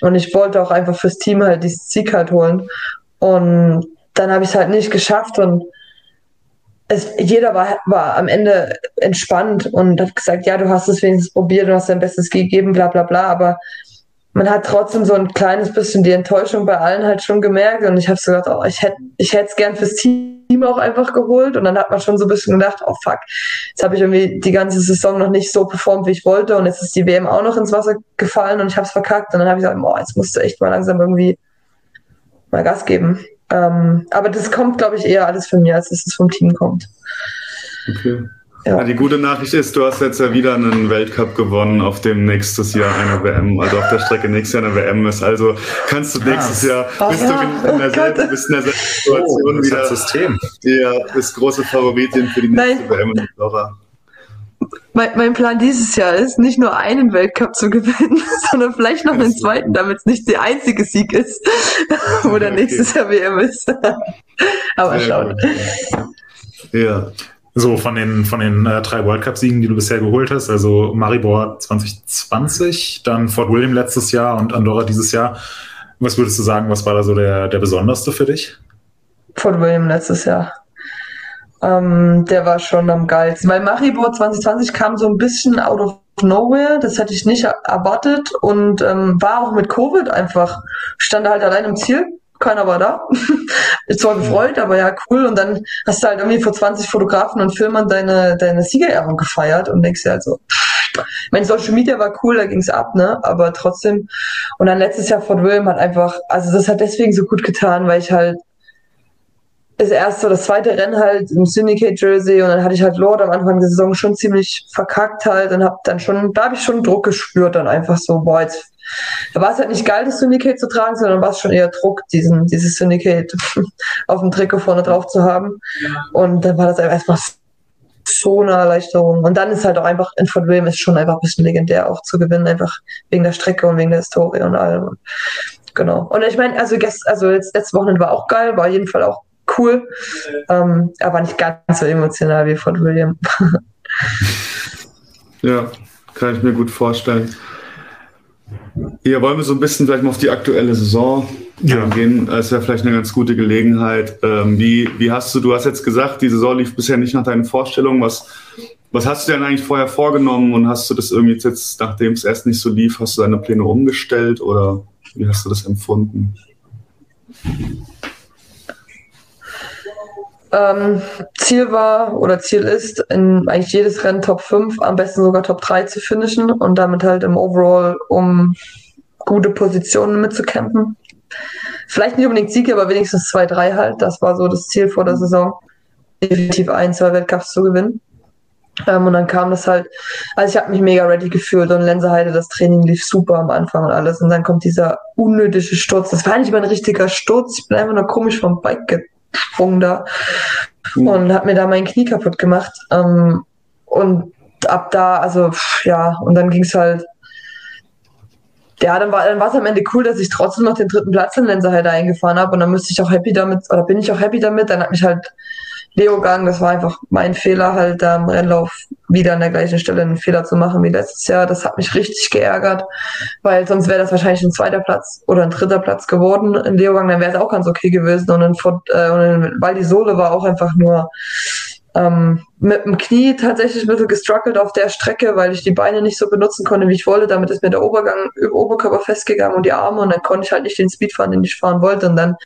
Und ich wollte auch einfach fürs Team halt diesen Sieg halt holen. Und dann habe ich es halt nicht geschafft und es, jeder war, war am Ende entspannt und hat gesagt, ja, du hast es wenigstens probiert, du hast dein Bestes gegeben, bla bla bla, aber man hat trotzdem so ein kleines bisschen die Enttäuschung bei allen halt schon gemerkt und ich habe so gedacht, oh, ich hätte ich es gern fürs Team auch einfach geholt und dann hat man schon so ein bisschen gedacht, oh fuck, jetzt habe ich irgendwie die ganze Saison noch nicht so performt, wie ich wollte und jetzt ist die WM auch noch ins Wasser gefallen und ich habe es verkackt und dann habe ich gesagt, boah, jetzt musst du echt mal langsam irgendwie mal Gas geben. Ähm, aber das kommt, glaube ich, eher alles von mir, als dass es vom Team kommt. Okay. Ja. die gute Nachricht ist, du hast jetzt ja wieder einen Weltcup gewonnen, auf dem nächstes Jahr eine WM, also auf der Strecke nächstes Jahr eine WM ist. Also kannst du nächstes Jahr, oh, bist, ja. du in, in derselben, bist in derselben Situation oh, wieder. System. Ja, bist große Favoritin für die nächste Nein. WM in Flora. Mein, mein, Plan dieses Jahr ist, nicht nur einen Weltcup zu gewinnen, sondern vielleicht noch einen zweiten, damit es nicht der einzige Sieg ist, wo der okay. nächstes Jahr WM ist. Aber Sehr schauen. Ja. So, von den, von den äh, drei World Cup-Siegen, die du bisher geholt hast, also Maribor 2020, dann Fort William letztes Jahr und Andorra dieses Jahr. Was würdest du sagen, was war da so der, der besonderste für dich? Fort William letztes Jahr. Ähm, der war schon am geilsten. Weil Maribor 2020 kam so ein bisschen out of nowhere, das hätte ich nicht erwartet und ähm, war auch mit Covid einfach, stand halt allein im Ziel keiner war da. ich zwar gefreut, aber ja, cool. Und dann hast du halt irgendwie vor 20 Fotografen und Filmern deine, deine Siegerehrung gefeiert und denkst dir halt so, mein Social Media war cool, da ging's ab, ne? Aber trotzdem. Und dann letztes Jahr Fort William hat einfach, also das hat deswegen so gut getan, weil ich halt das erste oder das zweite Rennen halt im Syndicate Jersey und dann hatte ich halt Lord am Anfang der Saison schon ziemlich verkackt halt und hab dann schon, da habe ich schon Druck gespürt dann einfach so, boah, jetzt da war es halt nicht geil, das Syndicate zu tragen, sondern war es schon eher Druck, diesen, dieses Syndicate auf dem Trikot vorne drauf zu haben. Und dann war das einfach so eine Erleichterung. Und dann ist halt auch einfach in Fort William ist schon einfach ein bisschen legendär auch zu gewinnen, einfach wegen der Strecke und wegen der Historie und allem. Genau. Und ich meine, also, gest, also jetzt letzte Wochenende war auch geil, war auf jeden Fall auch cool, ähm, aber nicht ganz so emotional wie Fort William. ja, kann ich mir gut vorstellen. Hier wollen wir so ein bisschen vielleicht mal auf die aktuelle Saison ja. gehen. Das wäre vielleicht eine ganz gute Gelegenheit. Ähm, wie, wie hast du, du hast jetzt gesagt, die Saison lief bisher nicht nach deinen Vorstellungen. Was, was hast du denn eigentlich vorher vorgenommen und hast du das irgendwie jetzt, nachdem es erst nicht so lief, hast du deine Pläne umgestellt oder wie hast du das empfunden? Ähm, Ziel war oder Ziel ist, in eigentlich jedes Rennen Top 5, am besten sogar Top 3 zu finishen und damit halt im Overall um gute Positionen mitzukämpfen. Vielleicht nicht unbedingt Siege, aber wenigstens 2-3 halt. Das war so das Ziel vor der Saison. Definitiv ein, zwei Weltcups zu gewinnen. Ähm, und dann kam das halt, also ich habe mich mega ready gefühlt und Lenseheide, das Training lief super am Anfang und alles. Und dann kommt dieser unnötige Sturz. Das war nicht mal ein richtiger Sturz. Ich bin einfach nur komisch vom Bike Sprung da mhm. und hat mir da mein Knie kaputt gemacht. Ähm, und ab da, also ja, und dann ging es halt. Ja, dann war es am Ende cool, dass ich trotzdem noch den dritten Platz in Lenser halt eingefahren habe und dann müsste ich auch happy damit, oder bin ich auch happy damit. Dann hat mich halt Leogang, das war einfach mein Fehler, halt da im Rennlauf wieder an der gleichen Stelle einen Fehler zu machen wie letztes Jahr. Das hat mich richtig geärgert, weil sonst wäre das wahrscheinlich ein zweiter Platz oder ein dritter Platz geworden. In Leogang, dann wäre es auch ganz okay gewesen. Und in, äh, und in Val di Sole war auch einfach nur ähm, mit dem Knie tatsächlich ein bisschen gestruggelt auf der Strecke, weil ich die Beine nicht so benutzen konnte, wie ich wollte. Damit ist mir der Obergang, Oberkörper festgegangen und die Arme und dann konnte ich halt nicht den Speed fahren, den ich fahren wollte. Und dann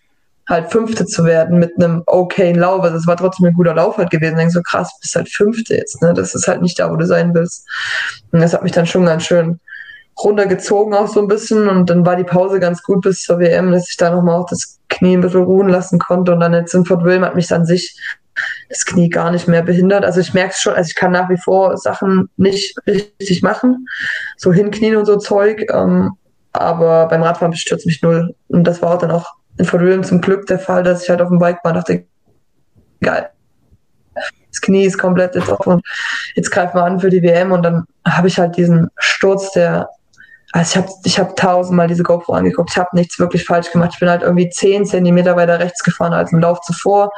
halt Fünfte zu werden mit einem okayen Lauf. Also es war trotzdem ein guter Lauf halt gewesen. Denk so krass, bist halt Fünfte jetzt. Ne? Das ist halt nicht da, wo du sein willst. Und das hat mich dann schon ganz schön runtergezogen auch so ein bisschen und dann war die Pause ganz gut bis zur WM, dass ich da nochmal auch das Knie ein bisschen ruhen lassen konnte und dann jetzt in Fort William hat mich an sich das Knie gar nicht mehr behindert. Also ich merke es schon, also ich kann nach wie vor Sachen nicht richtig machen, so hinknien und so Zeug, ähm, aber beim Radfahren bestürzt mich null und das war auch dann auch in Fort zum Glück der Fall, dass ich halt auf dem Bike war und dachte, geil. Das Knie ist komplett jetzt offen. Jetzt greifen wir an für die WM und dann habe ich halt diesen Sturz, der also ich habe ich hab tausendmal diese GoPro angeguckt. Ich habe nichts wirklich falsch gemacht. Ich bin halt irgendwie zehn Zentimeter weiter rechts gefahren als im Lauf zuvor.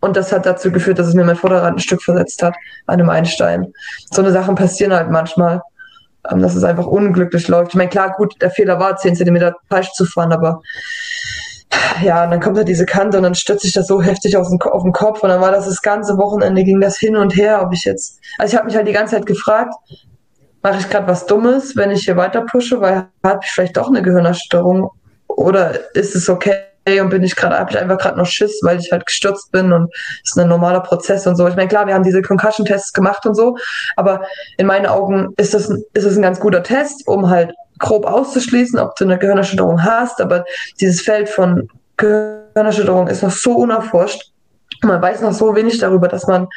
Und das hat dazu geführt, dass es mir mein Vorderrad ein Stück versetzt hat an einem Einstein. So eine Sachen passieren halt manchmal, ähm, dass es einfach unglücklich läuft. Ich meine, klar, gut, der Fehler war, zehn Zentimeter falsch zu fahren, aber ja, und dann kommt da diese Kante und dann stürzt sich das so heftig auf den, auf den Kopf und dann war das das ganze Wochenende, ging das hin und her, ob ich jetzt, also ich habe mich halt die ganze Zeit gefragt, mache ich gerade was Dummes, wenn ich hier weiter pushe, weil habe ich vielleicht doch eine Gehirnerstörung oder ist es okay und bin ich gerade, habe ich einfach gerade noch Schiss, weil ich halt gestürzt bin und es ist ein normaler Prozess und so. Ich meine, klar, wir haben diese Concussion-Tests gemacht und so, aber in meinen Augen ist das, ist das ein ganz guter Test, um halt grob auszuschließen, ob du eine Gehirnerschütterung hast, aber dieses Feld von Gehirnerschütterung ist noch so unerforscht. Man weiß noch so wenig darüber, dass man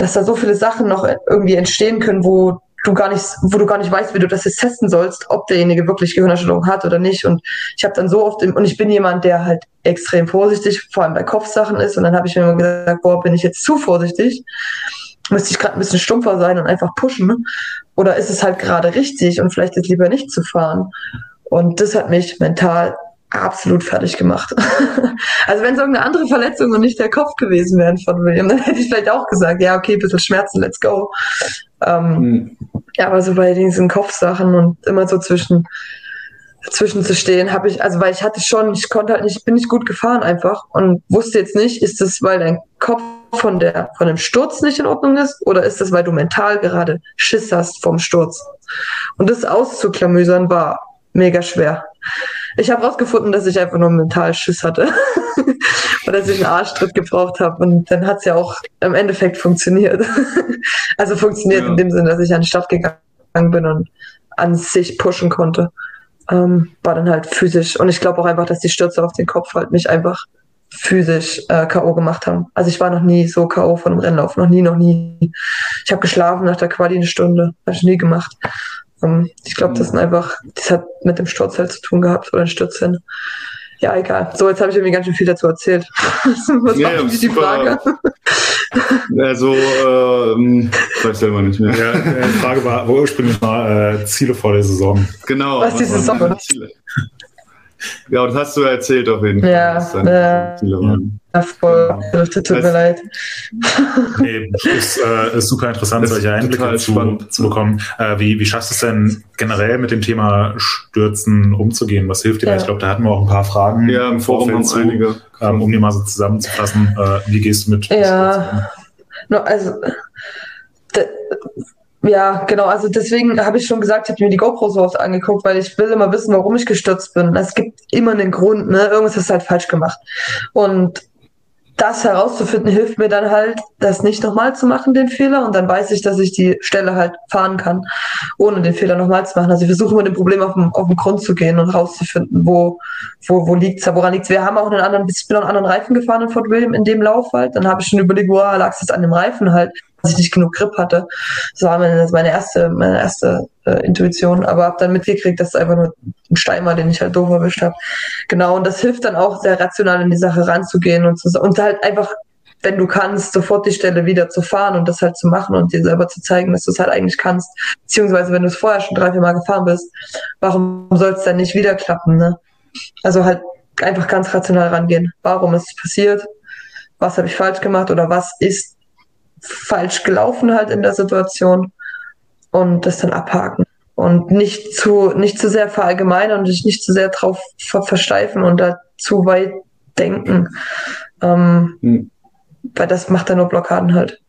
dass da so viele Sachen noch irgendwie entstehen können, wo du gar nicht, wo du gar nicht weißt, wie du das jetzt testen sollst, ob derjenige wirklich Gehirnerschütterung hat oder nicht. Und ich habe dann so oft, im, und ich bin jemand, der halt extrem vorsichtig, vor allem bei Kopfsachen ist. Und dann habe ich mir immer gesagt, boah, bin ich jetzt zu vorsichtig? Müsste ich gerade ein bisschen stumpfer sein und einfach pushen? Oder ist es halt gerade richtig und vielleicht ist lieber nicht zu fahren? Und das hat mich mental absolut fertig gemacht. also wenn es irgendeine andere Verletzung und nicht der Kopf gewesen wäre von William, dann hätte ich vielleicht auch gesagt, ja, okay, bisschen Schmerzen, let's go. Ähm, mhm. Ja, aber so bei diesen Kopfsachen und immer so zwischen zwischen zu stehen, habe ich, also weil ich hatte schon, ich konnte halt nicht, bin nicht gut gefahren einfach und wusste jetzt nicht, ist das, weil dein Kopf von der, von dem Sturz nicht in Ordnung ist oder ist das, weil du mental gerade Schiss hast vom Sturz? Und das auszuklamüsern war mega schwer. Ich habe rausgefunden, dass ich einfach nur mental Schiss hatte und dass ich einen Arschtritt gebraucht habe und dann hat es ja auch im Endeffekt funktioniert. also funktioniert ja. in dem Sinne, dass ich an die Stadt gegangen bin und an sich pushen konnte ähm, war dann halt physisch. Und ich glaube auch einfach, dass die Stürze auf den Kopf halt mich einfach physisch äh, K.O. gemacht haben. Also ich war noch nie so K.O. von einem Rennlauf. Noch nie, noch nie. Ich habe geschlafen nach der Quali eine Stunde. Habe ich nie gemacht. Ähm, ich glaube, das sind einfach, das hat mit dem Sturz halt zu tun gehabt oder ein Stürzen ja, egal. So, jetzt habe ich irgendwie ganz schön viel dazu erzählt. Was ja, war die Frage? Also, ähm, weiß selber nicht mehr. Ja, die Frage war, wo ursprünglich mal äh, Ziele vor der Saison. Genau. Was, was die Saison? Ja, das hast du erzählt auf jeden Fall. Ja, ja. Ja, voll. Tut mir leid. Nee, ist, äh, ist super interessant, solche Einblicke zu, zu bekommen. Äh, wie, wie schaffst du es denn generell mit dem Thema Stürzen umzugehen? Was hilft dir? Ja. Ich glaube, da hatten wir auch ein paar Fragen. Ja, im Forum haben zu, einige. Ähm, um die mal so zusammenzufassen. Äh, wie gehst du mit? Ja, no, also ja, genau. Also deswegen habe ich schon gesagt, ich habe mir die GoPro so oft angeguckt, weil ich will immer wissen, warum ich gestürzt bin. Es gibt immer einen Grund, ne? Irgendwas ist halt falsch gemacht. Und das herauszufinden, hilft mir dann halt, das nicht nochmal zu machen, den Fehler. Und dann weiß ich, dass ich die Stelle halt fahren kann, ohne den Fehler nochmal zu machen. Also ich versuche immer dem Problem auf den, auf den Grund zu gehen und rauszufinden, wo, wo, wo liegt's woran liegt's. Wir haben auch einen anderen, ich bin auch einen anderen Reifen gefahren in Fort William in dem Lauf halt. Dann habe ich schon überlegt, wo lag es an dem Reifen halt dass ich nicht genug Grip hatte. Das war meine, meine erste, meine erste äh, Intuition, aber habe dann mitgekriegt, dass es einfach nur ein Stein war, den ich halt doof erwischt habe. Genau, und das hilft dann auch sehr rational in die Sache ranzugehen und, zu, und halt einfach wenn du kannst, sofort die Stelle wieder zu fahren und das halt zu machen und dir selber zu zeigen, dass du es halt eigentlich kannst. Beziehungsweise, wenn du es vorher schon drei, vier Mal gefahren bist, warum soll es dann nicht wieder klappen? Ne? Also halt einfach ganz rational rangehen. Warum ist es passiert? Was habe ich falsch gemacht oder was ist falsch gelaufen halt in der Situation und das dann abhaken und nicht zu nicht zu sehr verallgemeinern und sich nicht zu sehr drauf ver versteifen und da zu weit denken, ähm, hm. weil das macht dann nur Blockaden halt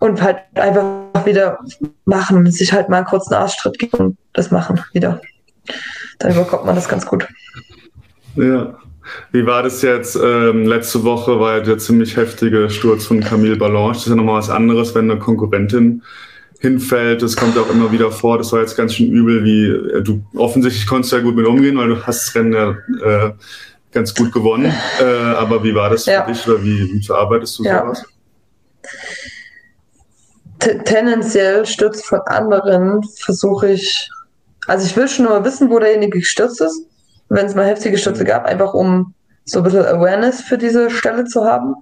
und halt einfach wieder machen, sich halt mal einen kurzen Arschtritt geben und das machen wieder. Dann überkommt man das ganz gut. Ja. Wie war das jetzt? Ähm, letzte Woche war ja der ziemlich heftige Sturz von Camille Ballanche. Das ist ja nochmal was anderes, wenn eine Konkurrentin hinfällt. Das kommt auch immer wieder vor. Das war jetzt ganz schön übel, wie äh, du offensichtlich konntest ja gut mit umgehen, weil du hast das Rennen ja äh, ganz gut gewonnen. Äh, aber wie war das ja. für dich oder wie, wie verarbeitest du ja. sowas? tendenziell stürzt von anderen versuche ich, also ich will schon nur wissen, wo derjenige gestürzt ist wenn es mal heftige Stürze gab, einfach um so ein bisschen Awareness für diese Stelle zu haben.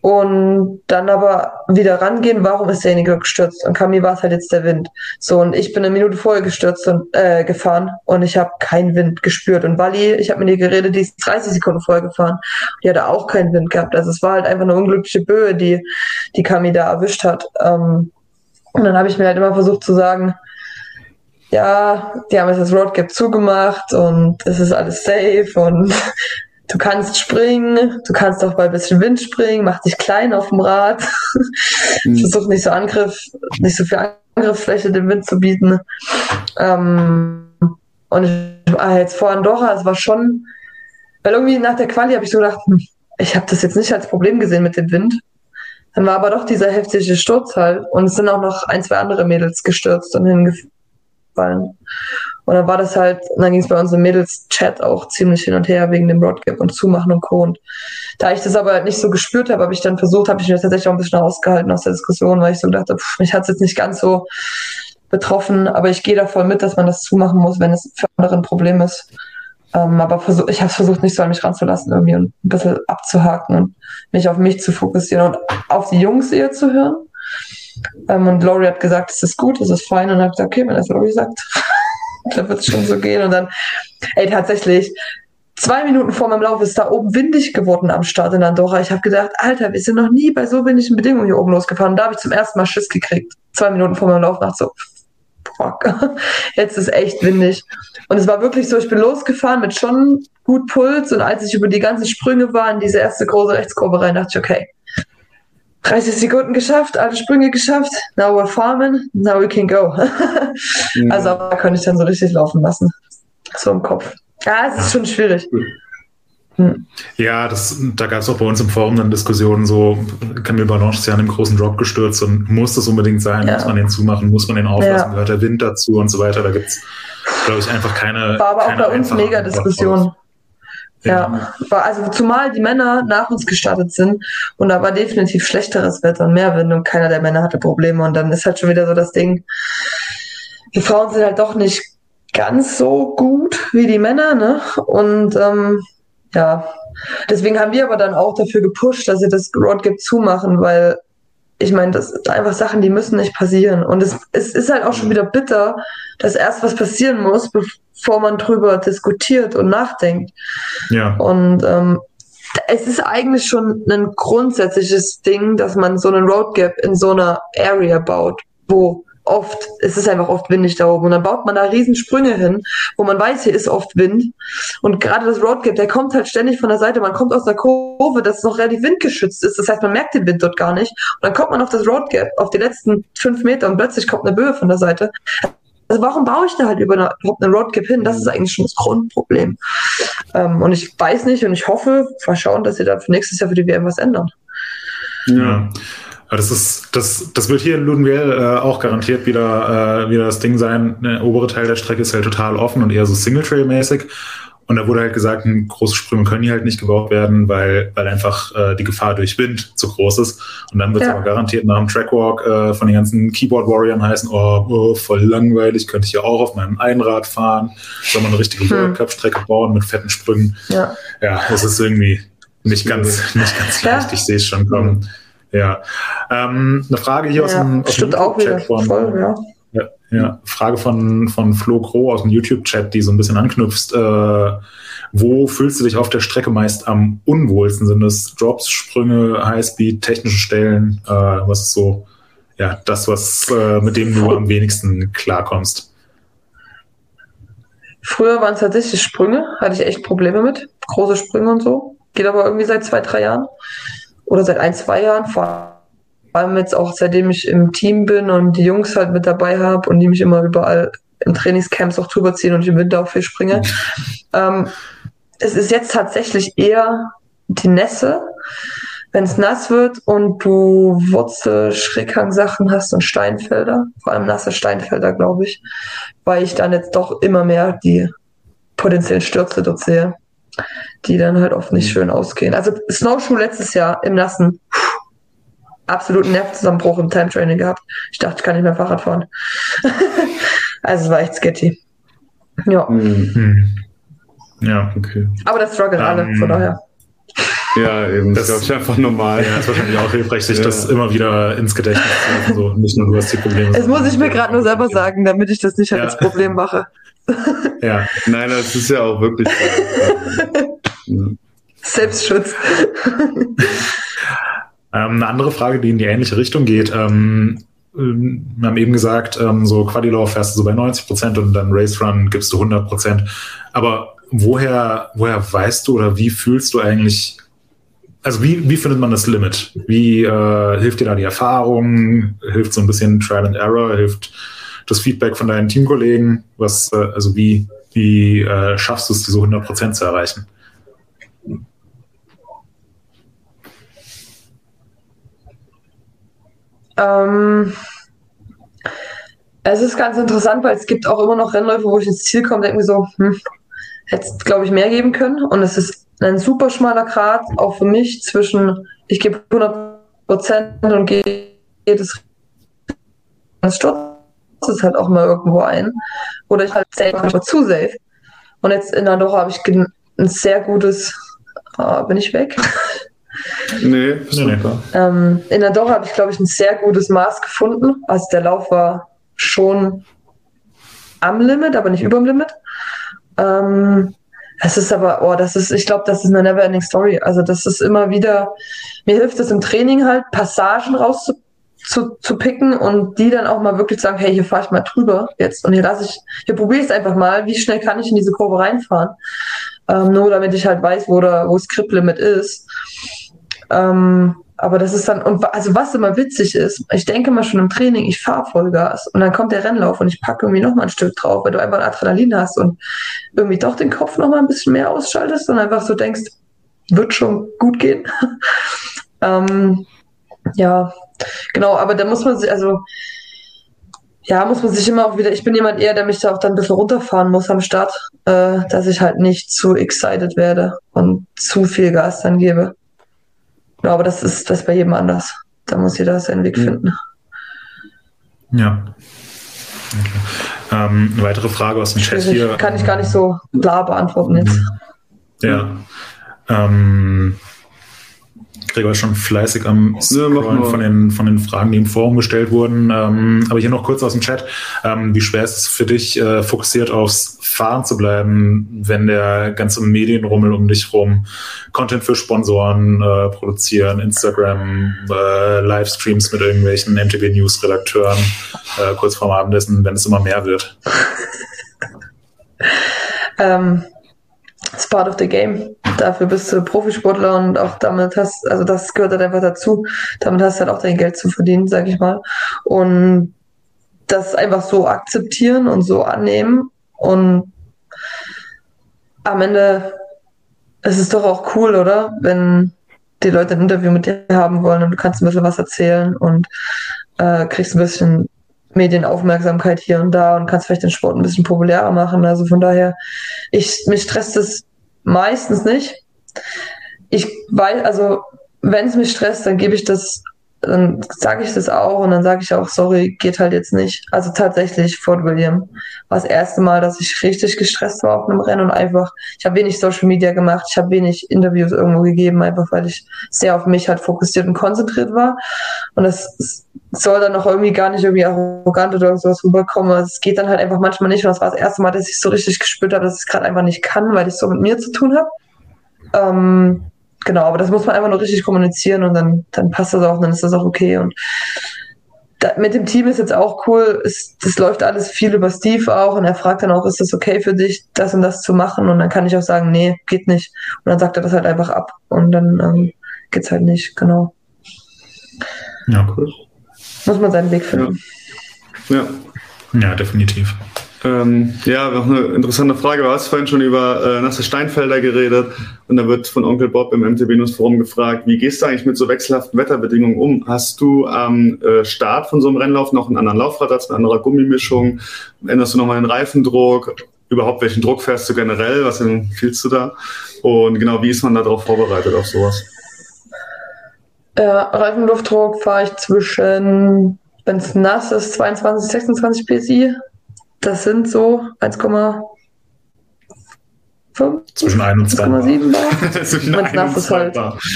Und dann aber wieder rangehen, warum ist derjenige gestürzt? Und Kami war es halt jetzt der Wind. So, und ich bin eine Minute vorher gestürzt und äh, gefahren und ich habe keinen Wind gespürt. Und Wally, ich habe mit ihr geredet, die ist 30 Sekunden vorher gefahren. Die hatte auch keinen Wind gehabt. Also es war halt einfach eine unglückliche Böe, die, die Kami da erwischt hat. Ähm, und dann habe ich mir halt immer versucht zu sagen, ja, die haben jetzt das Roadgap zugemacht und es ist alles safe und du kannst springen, du kannst auch bei ein bisschen Wind springen, mach dich klein auf dem Rad, mhm. versuch nicht so Angriff, nicht so viel Angriffsfläche dem Wind zu bieten. Ähm, und ich war jetzt vor Andorra, es war schon, weil irgendwie nach der Quali habe ich so gedacht, hm, ich habe das jetzt nicht als Problem gesehen mit dem Wind. Dann war aber doch dieser heftige Sturz halt und es sind auch noch ein, zwei andere Mädels gestürzt und hingefallen gefallen. Und dann war das halt, dann ging es bei uns im Mädels-Chat auch ziemlich hin und her wegen dem Roadgap und Zumachen und Co. Und da ich das aber nicht so gespürt habe, habe ich dann versucht, habe ich mir tatsächlich auch ein bisschen rausgehalten aus der Diskussion, weil ich so dachte, pff, mich hat es jetzt nicht ganz so betroffen, aber ich gehe da voll mit, dass man das zumachen muss, wenn es für andere ein Problem ist. Ähm, aber versuch, ich habe es versucht, nicht so an mich ranzulassen irgendwie und ein bisschen abzuhaken und mich auf mich zu fokussieren und auf die Jungs eher zu hören. Ähm, und Laurie hat gesagt, es ist gut, es ist fein. Und habe gesagt, okay, wenn das Laurie sagt, dann wird es schon so gehen. Und dann, ey, tatsächlich, zwei Minuten vor meinem Lauf ist da oben windig geworden am Start in Andorra. Ich habe gedacht, Alter, wir sind noch nie bei so windigen Bedingungen hier oben losgefahren. Und da habe ich zum ersten Mal Schiss gekriegt. Zwei Minuten vor meinem Lauf nach so, fuck, jetzt ist echt windig. Und es war wirklich so, ich bin losgefahren mit schon gut Puls und als ich über die ganzen Sprünge war in diese erste große Rechtskurve rein, dachte ich, okay, 30 Sekunden geschafft, alle Sprünge geschafft, now we're farming, now we can go. Also da konnte ich dann so richtig laufen lassen. So im Kopf. Ja, es ist schon schwierig. Hm. Ja, das, da gab es auch bei uns im Forum dann Diskussionen so, Camille Balanche ist ja an einem großen Drop gestürzt und muss das unbedingt sein, ja. muss man den zumachen, muss man den auflassen, ja. gehört der Wind dazu und so weiter. Da gibt es, glaube ich, einfach keine. War aber keine auch bei uns mega Diskussion. Ja. war also zumal die Männer nach uns gestartet sind und da war definitiv schlechteres Wetter und mehr Wind und keiner der Männer hatte Probleme und dann ist halt schon wieder so das Ding, die Frauen sind halt doch nicht ganz so gut wie die Männer, ne? Und ähm, ja, deswegen haben wir aber dann auch dafür gepusht, dass sie das Roadgap zumachen, weil ich meine, das sind einfach Sachen, die müssen nicht passieren. Und es, es ist halt auch schon wieder bitter, dass erst was passieren muss, bevor man drüber diskutiert und nachdenkt. Ja. Und ähm, es ist eigentlich schon ein grundsätzliches Ding, dass man so einen Roadgap in so einer Area baut, wo oft, es ist einfach oft windig da oben. Und dann baut man da Riesensprünge hin, wo man weiß, hier ist oft Wind. Und gerade das Roadgap, der kommt halt ständig von der Seite. Man kommt aus der Kurve, das noch relativ windgeschützt ist. Das heißt, man merkt den Wind dort gar nicht. Und dann kommt man auf das Roadgap, auf die letzten fünf Meter und plötzlich kommt eine Böe von der Seite. Also warum baue ich da halt überhaupt eine Roadgap hin? Das ist eigentlich schon das Grundproblem. Ähm, und ich weiß nicht und ich hoffe, mal schauen, dass sie da für nächstes Jahr für die WM was ändern. Ja. Das ist, das, das wird hier in Ludenwell äh, auch garantiert wieder, äh, wieder das Ding sein. Der obere Teil der Strecke ist halt total offen und eher so Single-Trail-mäßig. Und da wurde halt gesagt, große Sprünge können hier halt nicht gebaut werden, weil, weil einfach äh, die Gefahr durch Wind zu groß ist. Und dann wird es ja. aber garantiert nach dem Trackwalk äh, von den ganzen Keyboard-Warriors heißen, oh, oh, voll langweilig, könnte ich ja auch auf meinem Einrad fahren, soll man eine richtige hm. World Cup-Strecke bauen mit fetten Sprüngen. Ja, ja das ist irgendwie nicht ganz, nicht ganz leicht, ich sehe es schon kommen. Ja. Ähm, eine Frage hier ja, aus dem, aus stimmt dem auch wieder. Von, Voll, ja. Ja, ja, Frage von, von Flo Kro aus dem YouTube-Chat, die so ein bisschen anknüpft. Äh, wo fühlst du dich auf der Strecke meist am unwohlsten? Sind das Drops, Sprünge, Highspeed, technische Stellen? Äh, was ist so ja, das, was äh, mit dem du am wenigsten klarkommst? Früher waren es tatsächlich Sprünge, hatte ich echt Probleme mit. Große Sprünge und so. Geht aber irgendwie seit zwei, drei Jahren oder seit ein, zwei Jahren, vor allem jetzt auch seitdem ich im Team bin und die Jungs halt mit dabei habe und die mich immer überall im Trainingscamps auch drüber ziehen und ich im Winter auch viel springe. ähm, es ist jetzt tatsächlich eher die Nässe, wenn es nass wird und du Wurzel, Schräghang-Sachen hast und Steinfelder, vor allem nasse Steinfelder, glaube ich, weil ich dann jetzt doch immer mehr die potenziellen Stürze dort sehe die dann halt oft nicht mhm. schön ausgehen. Also Snowshoe letztes Jahr im Nassen, absoluten Nervzusammenbruch im Time-Training gehabt. Ich dachte, ich kann nicht mehr Fahrrad fahren. also es war echt sketchy. Ja. Mhm. Ja, okay. Aber das struggle um, alle, von ähm, daher. Ja, eben. Das, das ist einfach normal. Ja, ist wahrscheinlich auch hilfreich, sich ja. das immer wieder ins Gedächtnis zu lassen. So, nicht nur du hast die Probleme. Das muss ich mir gerade nur selber sagen, damit ich das nicht halt ja. als Problem mache. Ja, nein, das ist ja auch wirklich. Selbstschutz. ähm, eine andere Frage, die in die ähnliche Richtung geht. Ähm, wir haben eben gesagt, ähm, so Quadrilauf fährst du so bei 90 Prozent und dann Race Run gibst du 100 Prozent. Aber woher, woher weißt du oder wie fühlst du eigentlich, also wie, wie findet man das Limit? Wie äh, hilft dir da die Erfahrung? Hilft so ein bisschen Trial and Error? Hilft das Feedback von deinen Teamkollegen? Was, äh, also wie, wie äh, schaffst du es, diese 100 Prozent zu erreichen? Ähm, Es ist ganz interessant, weil es gibt auch immer noch Rennläufe, wo ich ins Ziel komme, denke mir so, hm, hätte es, glaube ich, mehr geben können. Und es ist ein super schmaler Grad, auch für mich, zwischen ich gebe 100 Prozent und gehe jedes Sturz es halt auch mal irgendwo ein. Oder ich halt safe, aber zu safe. Und jetzt in Andorra habe ich ein sehr gutes, oh, bin ich weg? Nee, nee, nee. Ähm, in Andorra habe ich, glaube ich, ein sehr gutes Maß gefunden. Also der Lauf war schon am Limit, aber nicht über dem Limit. Ähm, es ist aber, oh, das ist, ich glaube, das ist eine never-ending Story. Also das ist immer wieder, mir hilft es im Training halt, Passagen rauszu zu, zu picken und die dann auch mal wirklich sagen, hey, hier fahre ich mal drüber jetzt und hier lasse ich, hier probiere ich es einfach mal, wie schnell kann ich in diese Kurve reinfahren. Ähm, nur damit ich halt weiß, wo, da, wo das Grip-Limit ist. Ähm, aber das ist dann, und also was immer witzig ist, ich denke mal schon im Training, ich fahre Vollgas und dann kommt der Rennlauf und ich packe irgendwie nochmal ein Stück drauf, weil du einfach Adrenalin hast und irgendwie doch den Kopf nochmal ein bisschen mehr ausschaltest und einfach so denkst, wird schon gut gehen. ähm, ja, genau, aber da muss man sich, also ja, muss man sich immer auch wieder, ich bin jemand eher, der mich da auch dann ein bisschen runterfahren muss am Start, äh, dass ich halt nicht zu excited werde und zu viel Gas dann gebe. Aber das ist das ist bei jedem anders. Da muss jeder seinen Weg finden. Ja. Okay. Ähm, eine weitere Frage aus dem Chat hier. Kann ich gar nicht so klar beantworten jetzt. Ja. Ähm, Gregor ist schon fleißig am Scrollen ja, von, den, von den Fragen, die im Forum gestellt wurden. Ähm, aber hier noch kurz aus dem Chat. Ähm, wie schwer ist es für dich, äh, fokussiert aufs Fahren zu bleiben, wenn der ganze Medienrummel um dich rum Content für Sponsoren äh, produzieren, Instagram, äh, Livestreams mit irgendwelchen MTB News Redakteuren äh, kurz vorm Abendessen, wenn es immer mehr wird? ähm, it's part of the game. Dafür bist du Profisportler und auch damit hast, also das gehört halt einfach dazu. Damit hast du halt auch dein Geld zu verdienen, sag ich mal. Und das einfach so akzeptieren und so annehmen und am Ende ist es doch auch cool, oder? Wenn die Leute ein Interview mit dir haben wollen und du kannst ein bisschen was erzählen und äh, kriegst ein bisschen Medienaufmerksamkeit hier und da und kannst vielleicht den Sport ein bisschen populärer machen. Also von daher, ich, mich stresst es meistens nicht. Ich weiß, also wenn es mich stresst, dann gebe ich das, dann sage ich das auch und dann sage ich auch, sorry, geht halt jetzt nicht. Also tatsächlich, Fort William war das erste Mal, dass ich richtig gestresst war auf einem Rennen und einfach, ich habe wenig Social Media gemacht, ich habe wenig Interviews irgendwo gegeben, einfach weil ich sehr auf mich halt fokussiert und konzentriert war. Und das soll dann noch irgendwie gar nicht irgendwie arrogant oder sowas rüberkommen. Es geht dann halt einfach manchmal nicht. Und das war das erste Mal, dass ich so richtig gespürt habe, dass ich es gerade einfach nicht kann, weil ich so mit mir zu tun habe. Ähm, genau, aber das muss man einfach nur richtig kommunizieren und dann, dann passt das auch, dann ist das auch okay. Und da, mit dem Team ist jetzt auch cool. Es, das läuft alles viel über Steve auch und er fragt dann auch, ist das okay für dich, das und das zu machen? Und dann kann ich auch sagen, nee, geht nicht. Und dann sagt er das halt einfach ab und dann ähm, geht's halt nicht, genau. Ja, cool muss man seinen Weg finden. Ja, ja. ja definitiv. Ähm, ja, noch eine interessante Frage. Du hast vorhin schon über äh, nasse Steinfelder geredet und da wird von Onkel Bob im MTB News Forum gefragt, wie gehst du eigentlich mit so wechselhaften Wetterbedingungen um? Hast du am äh, Start von so einem Rennlauf noch einen anderen Laufradsatz, eine andere Gummimischung? Änderst du nochmal den Reifendruck? Überhaupt welchen Druck fährst du generell? Was empfiehlst du da? Und genau, wie ist man darauf vorbereitet auf sowas? Ja, Reifenluftdruck fahre ich zwischen, wenn es nass ist, 22, 26 PSI. Das sind so 1,5. Zwischen 1 und 2. 1,7 Wenn es nass ist halt. 1,5,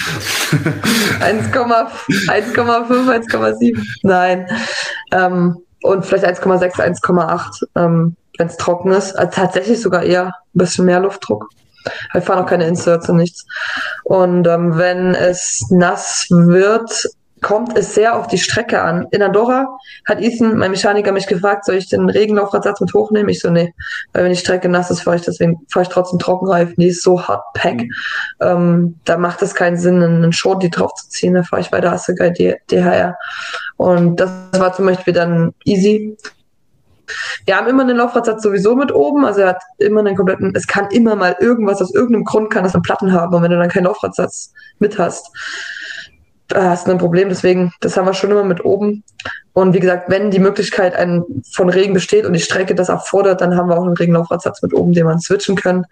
1,7. Nein. Ähm, und vielleicht 1,6, 1,8, ähm, wenn es trocken ist. Also tatsächlich sogar eher ein bisschen mehr Luftdruck. Wir fahren auch keine Inserts und nichts. Und ähm, wenn es nass wird, kommt es sehr auf die Strecke an. In Andorra hat Ethan, mein Mechaniker, mich gefragt, soll ich den Regenlaufradsatz mit hochnehmen? Ich so, nee. Weil wenn die Strecke nass ist, fahre ich deswegen, fahre ich trotzdem Trockenreifen. Die ist so hart pack. Mhm. Ähm, da macht es keinen Sinn, einen Shorty drauf zu ziehen. Da fahre ich weiter Assegai DHR. Und das war zum Beispiel dann easy. Wir haben immer einen Laufradsatz sowieso mit oben, also er hat immer einen kompletten, es kann immer mal irgendwas, aus irgendeinem Grund kann das einen Platten haben und wenn du dann keinen Laufradsatz mit hast, hast du ein Problem. Deswegen, das haben wir schon immer mit oben. Und wie gesagt, wenn die Möglichkeit ein, von Regen besteht und die Strecke das erfordert, dann haben wir auch einen Regenlaufradsatz mit oben, den man switchen kann.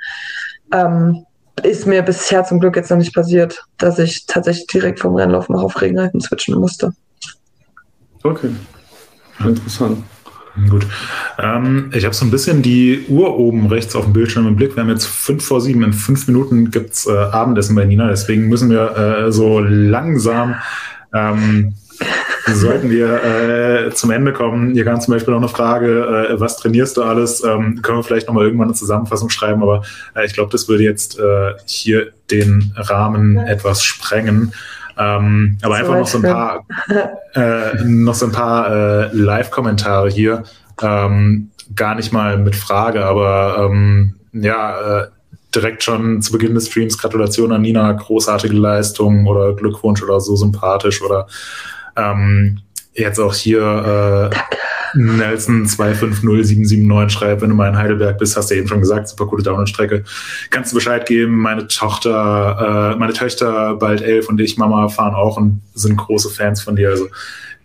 Ähm, ist mir bisher zum Glück jetzt noch nicht passiert, dass ich tatsächlich direkt vom Rennlauf noch auf Regenreifen switchen musste. Okay. Interessant. Gut. Ähm, ich habe so ein bisschen die Uhr oben rechts auf dem Bildschirm im Blick. Wir haben jetzt fünf vor sieben. In fünf Minuten gibt's äh, Abendessen bei Nina. Deswegen müssen wir äh, so langsam ähm, sollten wir äh, zum Ende kommen. Hier kam zum Beispiel noch eine Frage, äh, was trainierst du alles? Ähm, können wir vielleicht nochmal irgendwann eine Zusammenfassung schreiben, aber äh, ich glaube, das würde jetzt äh, hier den Rahmen etwas sprengen. Ähm, aber einfach noch so ein paar, äh, noch so ein paar äh, Live-Kommentare hier. Ähm, gar nicht mal mit Frage, aber ähm, ja, äh, direkt schon zu Beginn des Streams Gratulation an Nina, großartige Leistung oder Glückwunsch oder so sympathisch oder ähm, jetzt auch hier äh, Nelson 250779 schreibt, wenn du mal in Heidelberg bist, hast du eben schon gesagt, super coole Downhill-Strecke. Kannst du Bescheid geben, meine Tochter, äh, meine Töchter, bald elf und ich, Mama, fahren auch und sind große Fans von dir. Also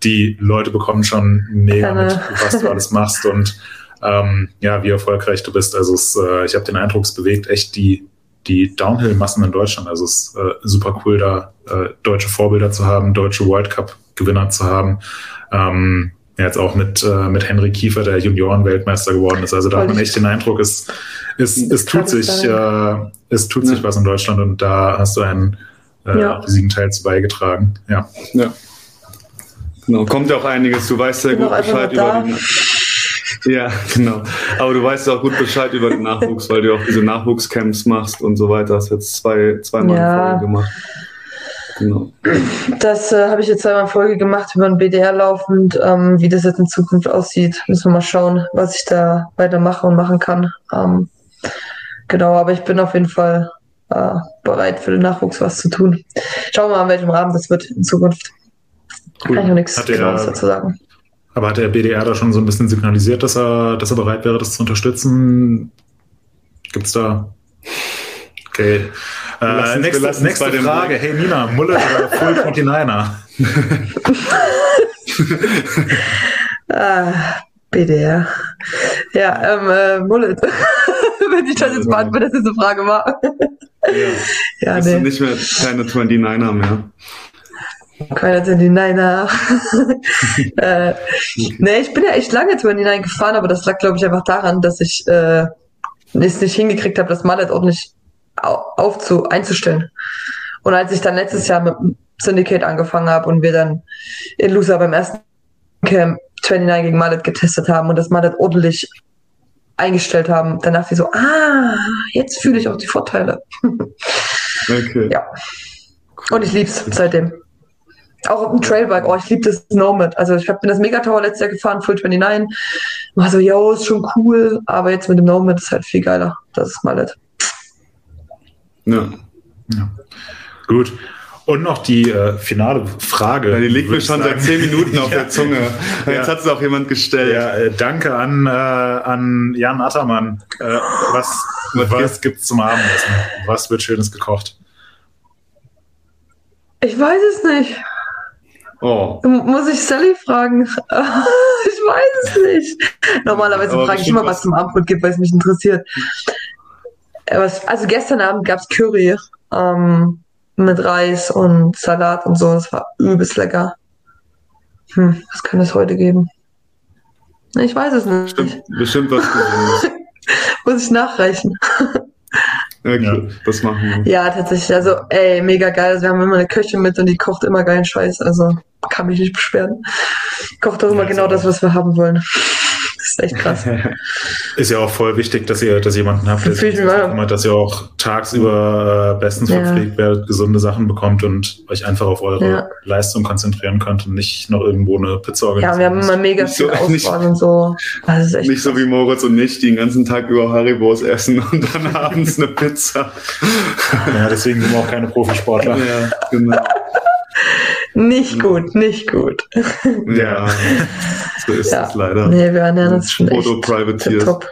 die Leute bekommen schon mega mit, was du alles machst und ähm, ja, wie erfolgreich du bist. Also es, äh, ich habe den Eindruck, es bewegt echt die, die Downhill-Massen in Deutschland. Also es ist äh, super cool, da äh, deutsche Vorbilder zu haben, deutsche World Cup-Gewinner zu haben. Ähm, jetzt auch mit, äh, mit Henry Kiefer, der Junioren-Weltmeister geworden ist. Also da hat man echt den Eindruck, es, es, es tut sich, äh, es tut sich was in Deutschland und da hast du einen äh, ja. riesigen Teil zu beigetragen. Ja. ja. Genau, kommt ja auch einiges. Du weißt ja gut Bescheid über den. Ja, genau. Aber du weißt auch gut Bescheid über den Nachwuchs, weil du auch diese Nachwuchscamps machst und so weiter. Hast jetzt zwei, zweimal ja. gemacht. Genau. Das äh, habe ich jetzt zweimal Folge gemacht über ein BDR laufend. Ähm, wie das jetzt in Zukunft aussieht, müssen wir mal schauen, was ich da weitermache und machen kann. Ähm, genau, aber ich bin auf jeden Fall äh, bereit für den Nachwuchs was zu tun. Schauen wir mal, in welchem Rahmen das wird in Zukunft. Cool. Kann ich noch nichts Genaues dazu sagen. Aber hat der BDR da schon so ein bisschen signalisiert, dass er, dass er bereit wäre, das zu unterstützen? Gibt es da? Okay. Äh, nächste, nächste Frage. Hey Nina, Mulle oder Full 29er? ah, BDR. Ja, ähm, äh, Mullet. Wenn ich das jetzt beantworte, dass diese Frage war. ja, ja Bist nee. du nicht mehr keine 29er mehr? Keine 29er. äh, okay. Nee, ich bin ja echt lange 29 gefahren, aber das lag, glaube ich, einfach daran, dass ich äh, es nicht hingekriegt habe, das Mallet ordentlich aufzu einzustellen. Und als ich dann letztes Jahr mit Syndicate angefangen habe und wir dann in Lusa beim ersten Camp 29 gegen Mallet getestet haben und das Mallet ordentlich eingestellt haben, dann dachte ich so, ah, jetzt fühle ich auch die Vorteile. okay. Ja. Und ich lieb's seitdem. Auch auf dem Trailbike, oh, ich liebe das Nomad. Also ich bin das Megatower letztes Jahr gefahren, Full 29. War so, yo, ist schon cool, aber jetzt mit dem Nomad ist halt viel geiler. Das ist Mallet. Ja. ja. Gut. Und noch die äh, finale Frage. Ja, die liegt mir schon seit zehn Minuten auf ja. der Zunge. Jetzt ja. hat es auch jemand gestellt. Ja, äh, danke an, äh, an Jan Attermann. Äh, was was gibt es zum Abendessen? Was wird Schönes gekocht? Ich weiß es nicht. Oh. Muss ich Sally fragen? ich weiß es nicht. Normalerweise frage ich immer, was zum Abendbrot gibt, weil es mich interessiert. Also gestern Abend gab es Curry ähm, mit Reis und Salat und so. Das war übelst lecker. Hm, was kann es heute geben? Ich weiß es nicht. Bestimmt, bestimmt was Gesundes. Muss ich nachreichen. Okay, ja. das machen wir. Ja, tatsächlich. Also, ey, mega geil. Also, wir haben immer eine Köchin mit und die kocht immer geilen Scheiß. Also, kann mich nicht beschweren. Kocht auch immer ja, genau das, was wir haben wollen. Das ist echt krass. ist ja auch voll wichtig, dass ihr, dass jemanden habt, der sich kümmert, dass ihr auch tagsüber äh, bestens ja. verpflegt werdet, gesunde Sachen bekommt und euch einfach auf eure ja. Leistung konzentrieren könnt und nicht noch irgendwo eine Pizza organisieren. Ja, wir haben immer mega viel so, Auswahl und so. nicht krass. so wie Moritz und ich, die den ganzen Tag über Haribos essen und dann abends eine Pizza. ja, deswegen sind wir auch keine Profisportler. Ja, genau. Nicht gut, nicht gut. Ja, so ist ja. es leider. Nee, wir ernähren uns schon echt top.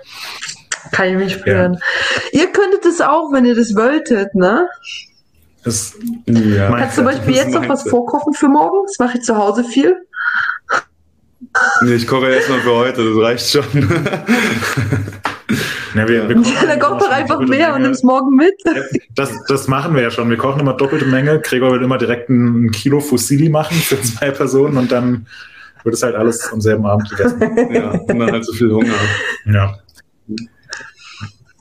Kann ich mich spüren. Ja. Ihr könntet es auch, wenn ihr das wolltet, ne? Ist, ja. Kannst du zum Beispiel jetzt noch was vorkochen für morgen? Das mache ich zu Hause viel. Nee, ich koche erstmal für heute, das reicht schon. Ja, wir, wir ja, dann kocht doch einfach mehr Menge. und nimm's morgen mit. Das, das machen wir ja schon. Wir kochen immer doppelte Menge. Gregor will immer direkt ein Kilo Fusilli machen für zwei Personen und dann wird es halt alles am selben Abend gegessen. Ja, und dann halt so viel Hunger. Ja.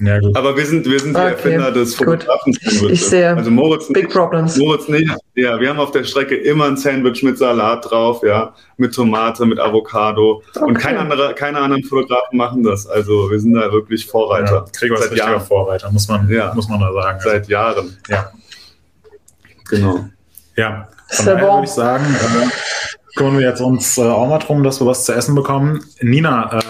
Ja, gut. Aber wir sind, wir sind die okay. Erfinder des fotografen Ich sehe. Also Moritz Big Problems. Moritz nicht. Ja, wir haben auf der Strecke immer ein Sandwich mit Salat drauf, ja, mit Tomate, mit Avocado. Okay. Und kein anderer, keine anderen Fotografen machen das. Also wir sind da wirklich Vorreiter. Ja, Gregor ist Jahren. Vorreiter, muss man, ja. muss man da sagen. Seit also. Jahren. Ja. Genau. Ja. Von daher würde ich sagen, äh, kümmern wir jetzt uns äh, auch mal drum, dass wir was zu essen bekommen. Nina, äh,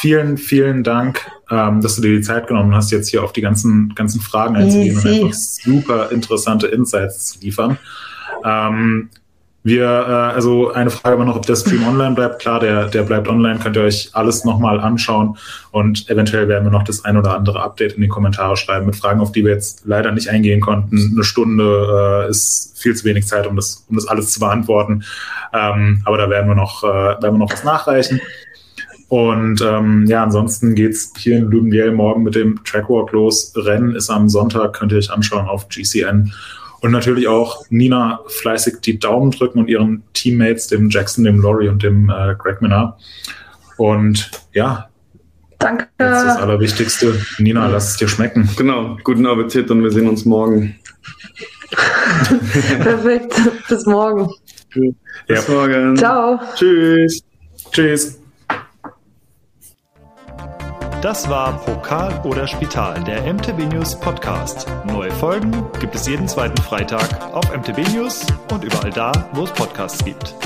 vielen, vielen Dank, ähm, dass du dir die Zeit genommen hast, jetzt hier auf die ganzen, ganzen Fragen einzugehen und einfach super interessante Insights zu liefern. Ähm, wir, äh, also eine Frage war noch, ob der Stream online bleibt. Klar, der, der bleibt online, könnt ihr euch alles nochmal anschauen und eventuell werden wir noch das ein oder andere Update in die Kommentare schreiben mit Fragen, auf die wir jetzt leider nicht eingehen konnten. Eine Stunde äh, ist viel zu wenig Zeit, um das, um das alles zu beantworten. Ähm, aber da werden wir noch, äh, werden wir noch was nachreichen. Und ähm, ja, ansonsten geht's hier in Lübenbiel morgen mit dem Trackwalk los. Rennen ist am Sonntag, könnt ihr euch anschauen auf GCN. Und natürlich auch Nina fleißig die Daumen drücken und ihren Teammates, dem Jackson, dem Laurie und dem äh, Greg Minnar. Und ja, Danke. Das ist das Allerwichtigste. Nina, lass es dir schmecken. Genau. Guten Appetit und wir sehen uns morgen. Perfekt. Bis morgen. Bis ja. morgen. Ciao. Tschüss. Tschüss. Das war Pokal oder Spital, der MTB News Podcast. Neue Folgen gibt es jeden zweiten Freitag auf MTB News und überall da, wo es Podcasts gibt.